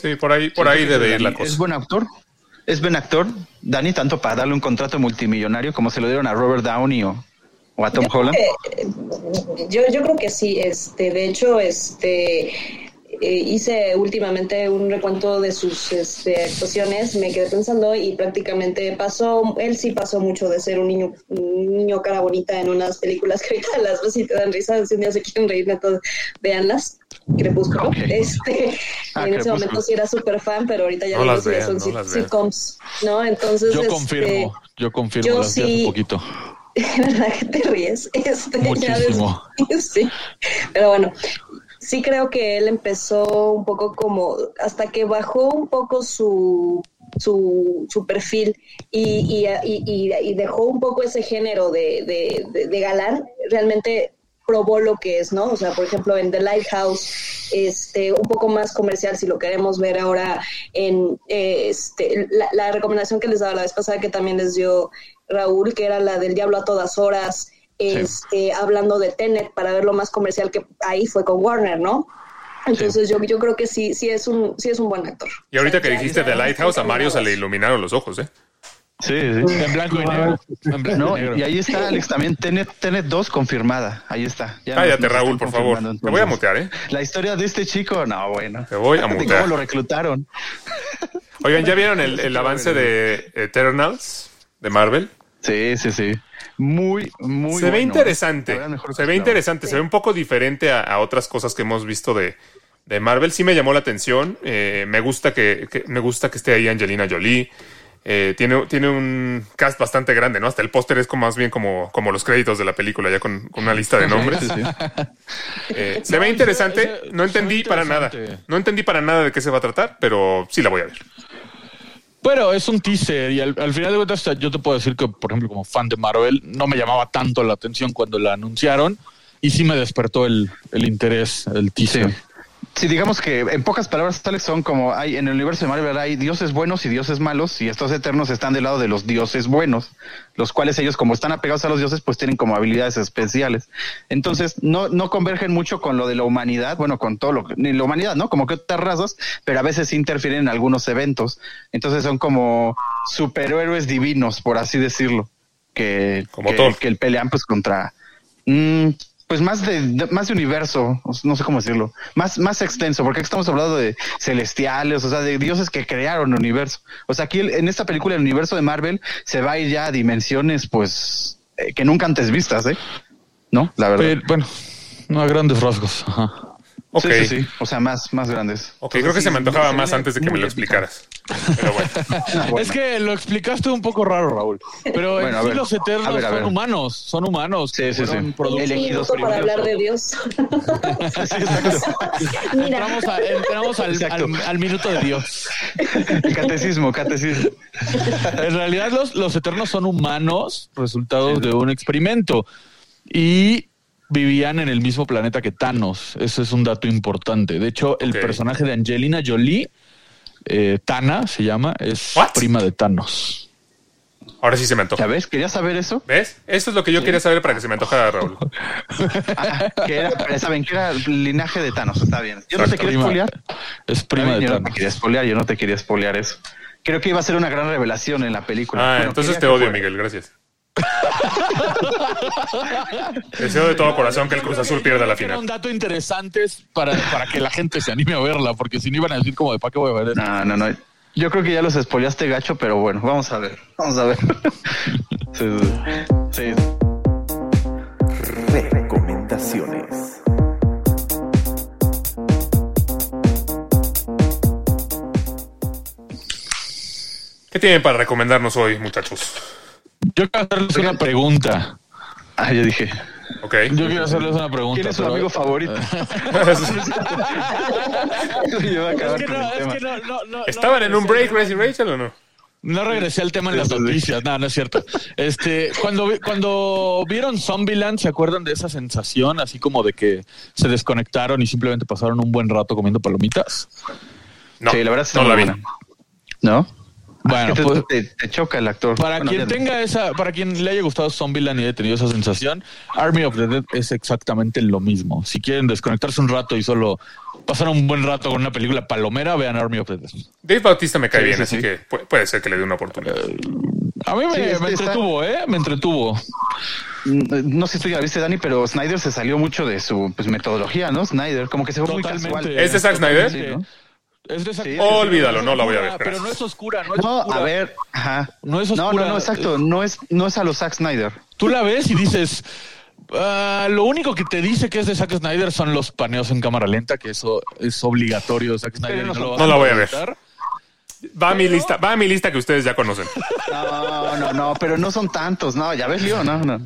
Sí, por ahí, por ahí debe ir la Es cosa. buen actor. Es buen actor, Dani, tanto para darle un contrato multimillonario como se lo dieron a Robert Downey o, o a Tom Holland. Yo, yo creo que sí, este, de hecho, este hice últimamente un recuento de sus este, actuaciones, me quedé pensando y prácticamente pasó, él sí pasó mucho de ser un niño, un niño cara bonita en unas películas que ahorita *laughs* las ves y te dan risa, si un día se quieren reír, entonces véanlas. Crepúsculo. Ok. Este, *laughs* Ah, en ese momo sí era súper fan, pero ahorita ya No las ya vean, son no las sitcoms, ¿no? Entonces, Yo este, confirmo, yo confirmo, yo las vi hace sí- poquito. *laughs* ¿Verdad que te ríes? Este, ya Muchísimo. ves- sí. Pero bueno, sí creo que él empezó un poco como, hasta que bajó un poco su su, su perfil y, y, y- y- dejó un poco ese género de, de, de- de galán, realmente probó lo que es, ¿no? O sea, por ejemplo, en The Lighthouse, este, un poco más comercial, si lo queremos ver ahora en este, la recomendación que les daba la vez pasada, que también les dio Raúl, que era la del Diablo a todas horas, este, hablando de Tenet, para verlo más comercial, que ahí fue con Warner, ¿no? Entonces yo, yo creo que sí, sí es un, sí es un buen actor. Y ahorita O sea, que dijiste no Lighthouse, a Mario se le iluminaron los ojos, ¿eh? Sí, sí. En blanco y negro. En blanco No, y negro. y ahí está, Alex, también Tenet, Tenet 2 confirmada. Ahí está. Ya Cállate, nos- nos Raúl, por favor. Te voy a entonces. mutear, ¿eh? La historia de este chico, no, bueno. Te voy a De mutear. cómo lo reclutaron. Oigan, ¿ya vieron el, el avance de Eternals de Marvel? Sí, sí, sí. Muy, muy se ve bueno, interesante. ¿eh? Mejor Se ve interesante. Se ve un poco diferente a, a otras cosas que hemos visto de, de Marvel. Sí me llamó la atención. Eh, me gusta que, que- me gusta que esté ahí Angelina Jolie. Eh, tiene, tiene un cast bastante grande, ¿no? Hasta el póster es como, más bien como, como los créditos de la película, ya con, con una lista de nombres. Sí, sí, *laughs* sí. Eh, se No, ve interesante. no entendí para nada. interesante. No entendí para nada de qué se va a tratar, pero sí la voy a ver. Pero es un teaser y al, al final de cuentas yo te puedo decir que, por ejemplo, como fan de Marvel, no me llamaba tanto la atención cuando la anunciaron y sí me despertó el, el interés, el teaser. Sí. Sí, digamos que en pocas palabras, Alex, son como hay en el universo de Marvel hay dioses buenos y dioses malos, y estos eternos están del lado de los dioses buenos, los cuales ellos, como están apegados a los dioses, pues tienen como habilidades especiales. Entonces, no, no convergen mucho con lo de la humanidad, bueno, con todo lo que, ni la humanidad, ¿no? Como que otras razas, pero a veces interfieren en algunos eventos. Entonces son como superhéroes divinos, por así decirlo, que, Como que, que pelean pues contra. mm, pues más de, de- más de universo, no sé cómo decirlo, más, más extenso, porque estamos hablando de celestiales, o sea, de dioses que crearon el universo. O sea, aquí en esta película el universo de Marvel se va a ir ya a dimensiones, pues, eh, que nunca antes vistas, ¿eh? ¿No? La verdad. Bueno, no a grandes rasgos. Ajá. Ok. Sí, sí, sí. O sea, más, más grandes. Ok, Entonces, creo que sí, se me antojaba más antes de que me lo explicaras. Pero bueno. *laughs* Ah, *laughs* bueno. Es que lo explicaste un poco raro, Raúl. Pero Bueno, sí ver. los eternos A ver, a son humanos, son humanos. Sí, sí, sí. elegidos para hablar de Dios. *laughs* Sí, exacto. Mira, Entramos, a- entramos al, Exacto. al- al minuto de Dios. catecismo, catecismo. En realidad los, los eternos son humanos, resultados de un experimento. Y vivían en el mismo planeta que Thanos. Ese es un dato importante. De hecho, el personaje de Angelina Jolie, eh, Tana se llama, es What? prima de Thanos. Ahora sí se me antoja. ¿Ya ves? ¿Querías saber eso? ¿Ves? Eso es lo que yo quería saber para que se me antojara, Raúl. Ah, *laughs* que era, saben que era linaje de Thanos, está bien. Yo no te quería spoilear. Es prima de yo no Thanos. te quería spoilear, yo no te quería spoilear eso. Creo que iba a ser una gran revelación en la película. Ah, Bueno, entonces quería te odio, fuera. Miguel. Gracias. *laughs* Deseo de todo corazón que el Cruz Azul pierda la Era final. un dato interesante para, para que la gente se anime a verla, porque si no iban a decir como de para qué voy a ver. No, no, no. Yo creo que ya los espoleaste gacho, pero bueno, vamos a ver. Vamos a ver. *laughs* sí, sí, sí. Recomendaciones. ¿Qué tienen para recomendarnos hoy, muchachos? Yo quiero hacerles una pregunta. Ah, yo dije. Ok. Yo quiero hacerles una pregunta. ¿Quién es su pero- amigo favorito? *laughs* Es que es que ¿Estaban no en un break, Grace y Rachel, o no? No regresé al tema en las noticias, no, no es cierto. Este, cuando, vi- cuando vieron Zombieland, ¿se acuerdan de esa sensación así como de que se desconectaron y simplemente pasaron un buen rato comiendo palomitas? No, sí, la verdad está no la muy vi. buena. ¿No? Bueno, te, pues te- te choca el actor. para Bueno, quien tenga esa, para quien le haya gustado Zombieland y haya tenido esa sensación, Army of the Dead es exactamente lo mismo. Si quieren desconectarse un rato y solo pasar un buen rato con una película palomera, vean Army of the Dead. Dave Bautista me cae Sí, bien, sí, así sí. que pu- puede ser que le dé una oportunidad. A mí me, Sí, este me está- entretuvo, ¿eh? Me entretuvo. Mm, No sé si tú ya viste, Dani, pero Snyder se salió mucho de su pues, metodología, ¿no? Snyder, como que se fue muy casual. Totalmente. ¿Es de Zack Snyder? Sí, ¿no? Es de Zack Sí, Snyder. Olvídalo, no la voy a ver, Pero no es oscura, no es No, oscura. a ver, ajá. No es No, oscura. no, no, exacto. No es, no es a los Zack Snyder. Tú la ves y dices, "Ah, lo único que te dice que es de Zack Snyder son los paneos en cámara lenta, que eso es obligatorio de Zack Snyder. no y son- lo vas no la voy a ver. Va a mi lista, va a mi lista que ustedes ya conocen. No, no, no, pero no son tantos. No, ya ves, Leo, no, no.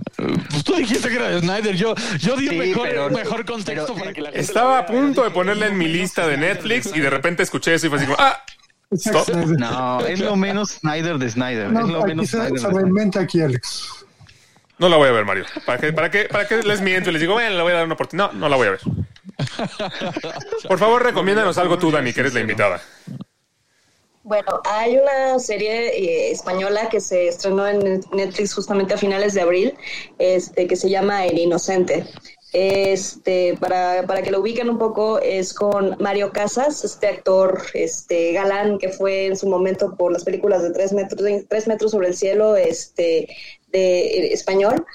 Pues tú dijiste que era de Snyder. Yo, yo di Sí, mejor, pero- mejor contexto pero- para que la gente. Estaba a punto de ponerla en mi lista de Netflix y de repente escuché eso y fue así como, ah, Stop. No, es lo menos Snyder de Snyder. No, es lo menos se, Snyder de se reinventa aquí, Alex. no la voy a ver, Mario. ¿Para qué, para qué, para qué les miento y les digo, bueno, le voy a dar una oportunidad? No, no la voy a ver. Por favor, recomiéndanos algo tú, Dani, que eres la invitada. Bueno, hay una serie eh, española que se estrenó en Netflix justamente a finales de abril, este, que se llama El Inocente. Este, para, para que lo ubiquen un poco, es con Mario Casas, este actor este, galán que fue en su momento por las películas de Tres metros, Tres metros sobre el cielo este, de eh, español.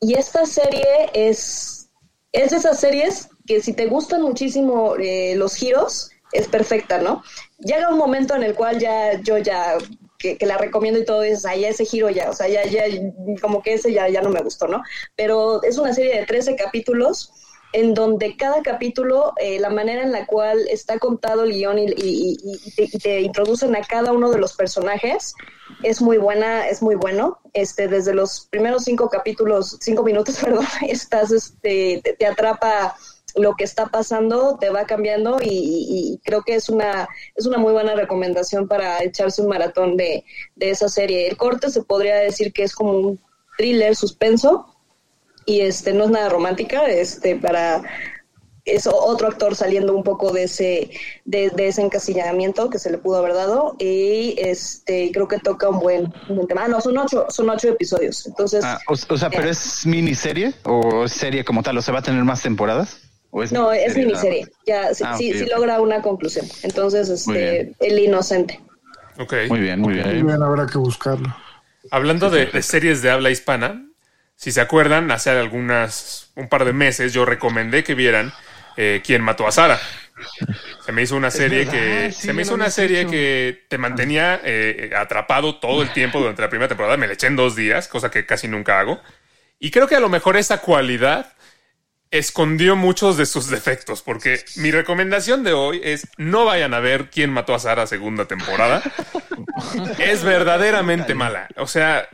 Y esta serie es, es de esas series que si te gustan muchísimo eh, los giros, es perfecta, ¿no? Llega un momento en el cual ya yo ya que, que la recomiendo y todo dices, ah, ya ese giro ya, o sea, ya, ya, como que ese ya, ya no me gustó, ¿no? Pero es una serie de 13 capítulos en donde cada capítulo, eh, la manera en la cual está contado el guion y, te, introducen a cada uno de los personajes, es muy buena, es muy bueno. Este, desde los primeros cinco capítulos, cinco minutos, *laughs* perdón, estás, este, te, te atrapa lo que está pasando, te va cambiando y, y- y creo que es una, es una muy buena recomendación para echarse un maratón de, de esa serie. El corte se podría decir que es como un thriller suspenso y este no es nada romántica, este para es otro actor saliendo un poco de ese de, de ese encasillamiento que se le pudo haber dado y este creo que toca un buen, un buen tema. Ah, no, son ocho, son ocho episodios. Entonces, Ah, o, o sea, ¿pero es miniserie o serie como tal? ¿O se va a tener más temporadas? ¿O no, es miniserie. Ya sí, Ah, sí, logra una conclusión. Entonces, este bien. el inocente. Ok. Muy bien, muy Muy bien. bien, habrá que buscarlo. Hablando de, de series de habla hispana, si se acuerdan, hace algunas, un par de meses yo recomendé que vieran eh, Quién mató a Sara. Se me hizo una serie que sí, se me hizo una serie que te mantenía eh, atrapado todo el tiempo durante la primera temporada. Me la eché en dos días, cosa que casi nunca hago. Y creo que a lo mejor esa cualidad escondió muchos de sus defectos, porque mi recomendación de hoy es no vayan a ver quién mató a Sara segunda temporada. *laughs* es verdaderamente mala. O sea,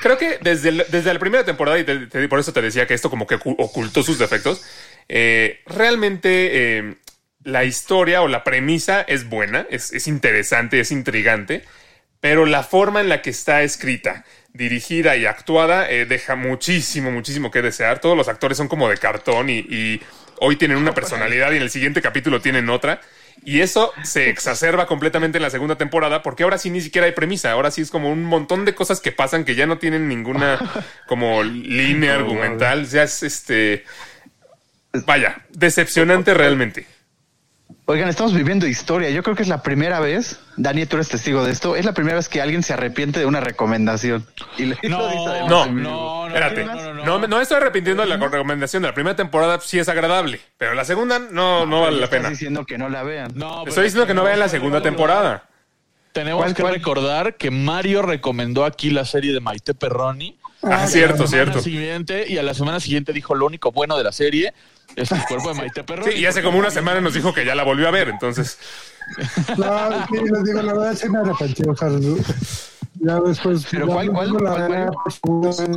creo que desde, el- desde la primera temporada, y te- te- por eso te decía que esto como que ocu- ocultó sus defectos, eh, realmente eh, la historia o la premisa es buena, es, es interesante, es intrigante, pero la forma en la que está escrita, dirigida y actuada eh, deja muchísimo, muchísimo que desear. Todos los actores son como de cartón y, y hoy tienen una personalidad y en el siguiente capítulo tienen otra. Y eso se exacerba completamente en la segunda temporada porque ahora sí ni siquiera hay premisa. Ahora sí es como un montón de cosas que pasan que ya no tienen ninguna *laughs* como línea argumental. Ya es este... Vaya, decepcionante realmente. Oigan, estamos viviendo historia. Yo creo que es la primera vez, Dani, tú eres testigo de esto, es la primera vez que alguien se arrepiente de una recomendación. Y le- y No, lo dice No, no, no, Espérate, no, no, no, no, no, no. me estoy arrepintiendo de la recomendación de la primera temporada, sí es agradable, pero la segunda no, no vale la Estás pena. diciendo que no la vean. No, Estoy diciendo que no vean la segunda temporada. Tenemos ¿Cuál, que cuál? recordar que Mario recomendó aquí la serie de Maite Perroni. Ah, cierto, cierto. Siguiente, y a la semana siguiente dijo lo único bueno de la serie es el cuerpo de *laughs* Maite Perroni. Sí, y hace como una semana nos dijo que ya la volvió a ver, entonces. No, sí, les digo, la verdad sí me arrepentí. Sea, ya después. ¿Pero ya cuál, cuál, la cuál, verdad, pues, Oscuros serie.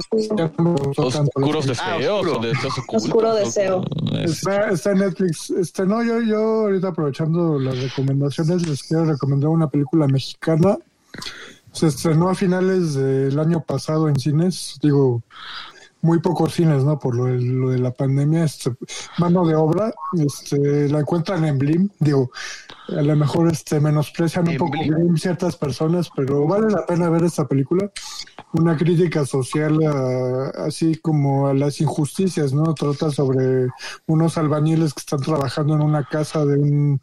Ah, deseos oscuro. deseos. Oscuro deseo. Es- Está, está en Netflix. Este, no, yo, yo ahorita aprovechando las recomendaciones, les quiero recomendar una película mexicana. Se estrenó a finales del año pasado en cines. Digo, muy pocos cines, ¿no? Por lo de, lo de la pandemia. Este, mano de obra, este, la encuentran en Blim. Digo, a lo mejor este, menosprecian un poco Blim. Blim ciertas personas, pero vale la pena ver esta película. Una crítica social a- así como a las injusticias, ¿no? Trata sobre unos albañiles que están trabajando en una casa de un,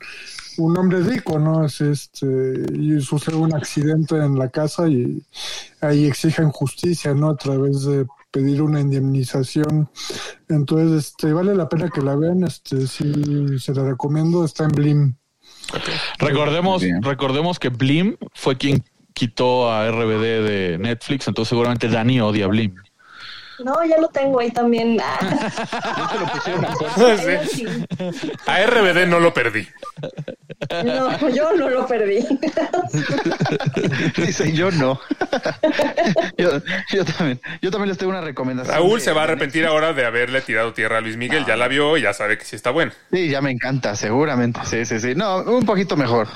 un hombre rico, ¿no? Es este, y sucede un accidente en la casa y ahí exigen justicia, ¿no? A través de pedir una indemnización. Entonces, este, vale la pena que la vean, este, sí, se la recomiendo, está en Blim. Recordemos, recordemos que Blim fue quien quitó a RBD de Netflix, entonces seguramente Dani odia a Blim. No, ya lo tengo ahí también. *laughs* Sí. A RBD no lo perdí. No, yo no lo perdí. *laughs* Dice, yo no. *laughs* yo, yo también. Yo también les tengo una recomendación. Raúl de- se va a de arrepentir ahora de haberle tirado tierra a Luis Miguel. Ya la vio y ya sabe que sí está buena. Sí, ya me encanta, seguramente. Sí, sí, sí. No, un poquito mejor.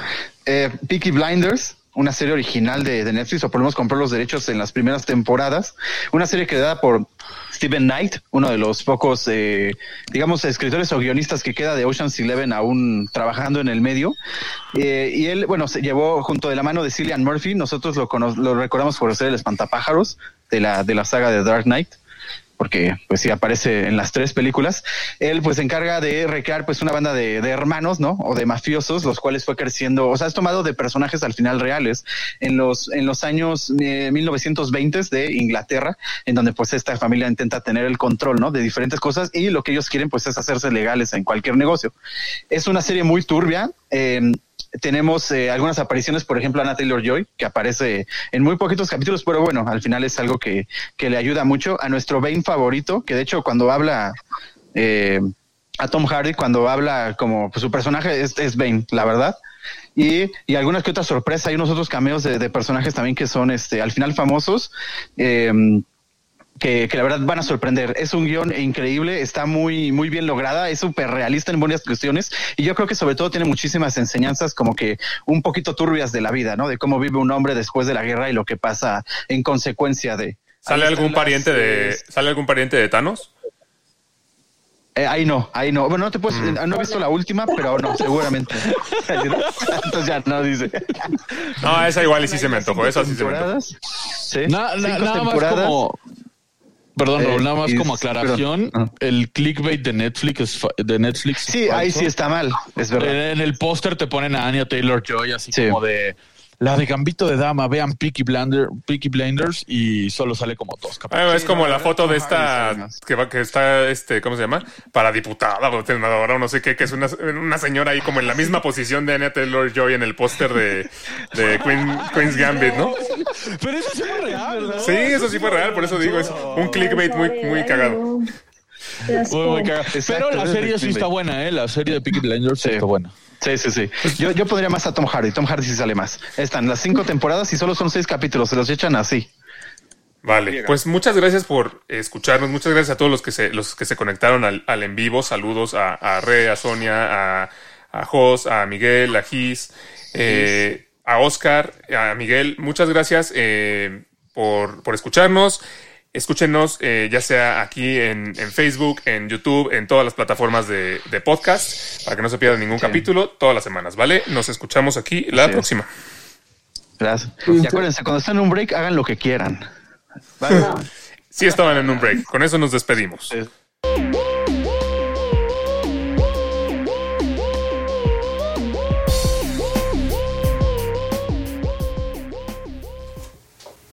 Eh, Peaky Blinders, una serie original de, Netflix, o podemos comprar los derechos en las primeras temporadas. Una serie creada por Stephen Knight, uno de los pocos, eh, digamos, escritores o guionistas que queda de Ocean's Eleven aún trabajando en el medio. Eh, y él, bueno, se llevó junto de la mano de Cillian Murphy. Nosotros lo, lo recordamos por ser el espantapájaros de la, de la saga de Dark Knight porque pues sí aparece en las tres películas. Él pues se encarga de recrear pues una banda de, de hermanos, ¿no? O de mafiosos, los cuales fue creciendo, o sea, es tomado de personajes al final reales en los, en los años eh, 1920 de Inglaterra, en donde pues esta familia intenta tener el control, ¿no? De diferentes cosas y lo que ellos quieren pues es hacerse legales en cualquier negocio. Es una serie muy turbia. Eh, tenemos eh, algunas apariciones, por ejemplo, Anna Taylor Joy, que aparece en muy poquitos capítulos, pero bueno, al final es algo que, que le ayuda mucho a nuestro Bane favorito, que de hecho cuando habla eh, a Tom Hardy, cuando habla como pues, su personaje es, es Bane, la verdad. Y, y algunas que otras sorpresas, hay unos otros cameos de, de personajes también que son este al final famosos. eh, que, que la verdad van a sorprender. Es un guion increíble, está muy, muy bien lograda, es súper realista en varias cuestiones y yo creo que sobre todo tiene muchísimas enseñanzas como que un poquito turbias de la vida, ¿no? De cómo vive un hombre después de la guerra y lo que pasa en consecuencia de... ¿Sale algún las, pariente de. ¿Sale algún pariente de Thanos? eh, ahí no, ahí no. Bueno, no te puedes, eh, no he visto la última, pero no, seguramente. *laughs* Entonces ya no dice. No, esa igual y sí se me antojó. Esa sí se me antojó. Sí. Na- Cinco nada más temporadas. como. Perdón, Raúl, nada más como aclaración. Ah. El clickbait de Netflix es de Netflix. Sí, ahí sí está mal, es verdad. En el póster te ponen a Anya Taylor Joy así Sí. como de la de Gambito de Dama, vean Peaky, Blinder, Peaky Blinders y solo sale como dos capítulos. Ah, es como la foto de esta que, va, que está, este, ¿cómo se llama? Para diputada o senadora o no sé qué, que es una, una señora ahí como en la misma posición de Anya Taylor Joy en el póster de, de Queen- Queen's Gambit, ¿no? Pero eso sí fue real, ¿no? Sí, eso sí fue real, por eso digo, es un clickbait muy, muy cagado. Muy, muy cagado. Exacto, Pero la serie sí está buena, ¿eh? La serie de Peaky Blinders Sí. está buena. Sí, sí, sí. Yo, yo pondría más a Tom Hardy. Tom Hardy sí sale más. Están las cinco temporadas y solo son seis capítulos. Se los echan así. Vale, pues muchas gracias por escucharnos, muchas gracias a todos los que se, los que se conectaron al, al en vivo, saludos a, a Re, a Sonia, a, a Jos, a Miguel, a Gis, eh, a Oscar, a Miguel, muchas gracias eh, por, por escucharnos. Escúchenos eh, ya sea aquí en, en Facebook, en YouTube, en todas las plataformas de, de podcast, para que no se pierdan ningún capítulo todas las semanas, ¿vale? Nos escuchamos aquí la próxima. Gracias. Y acuérdense, cuando estén en un break, hagan lo que quieran. ¿Vale? *laughs* Sí estaban en un break, con eso nos despedimos. Sí.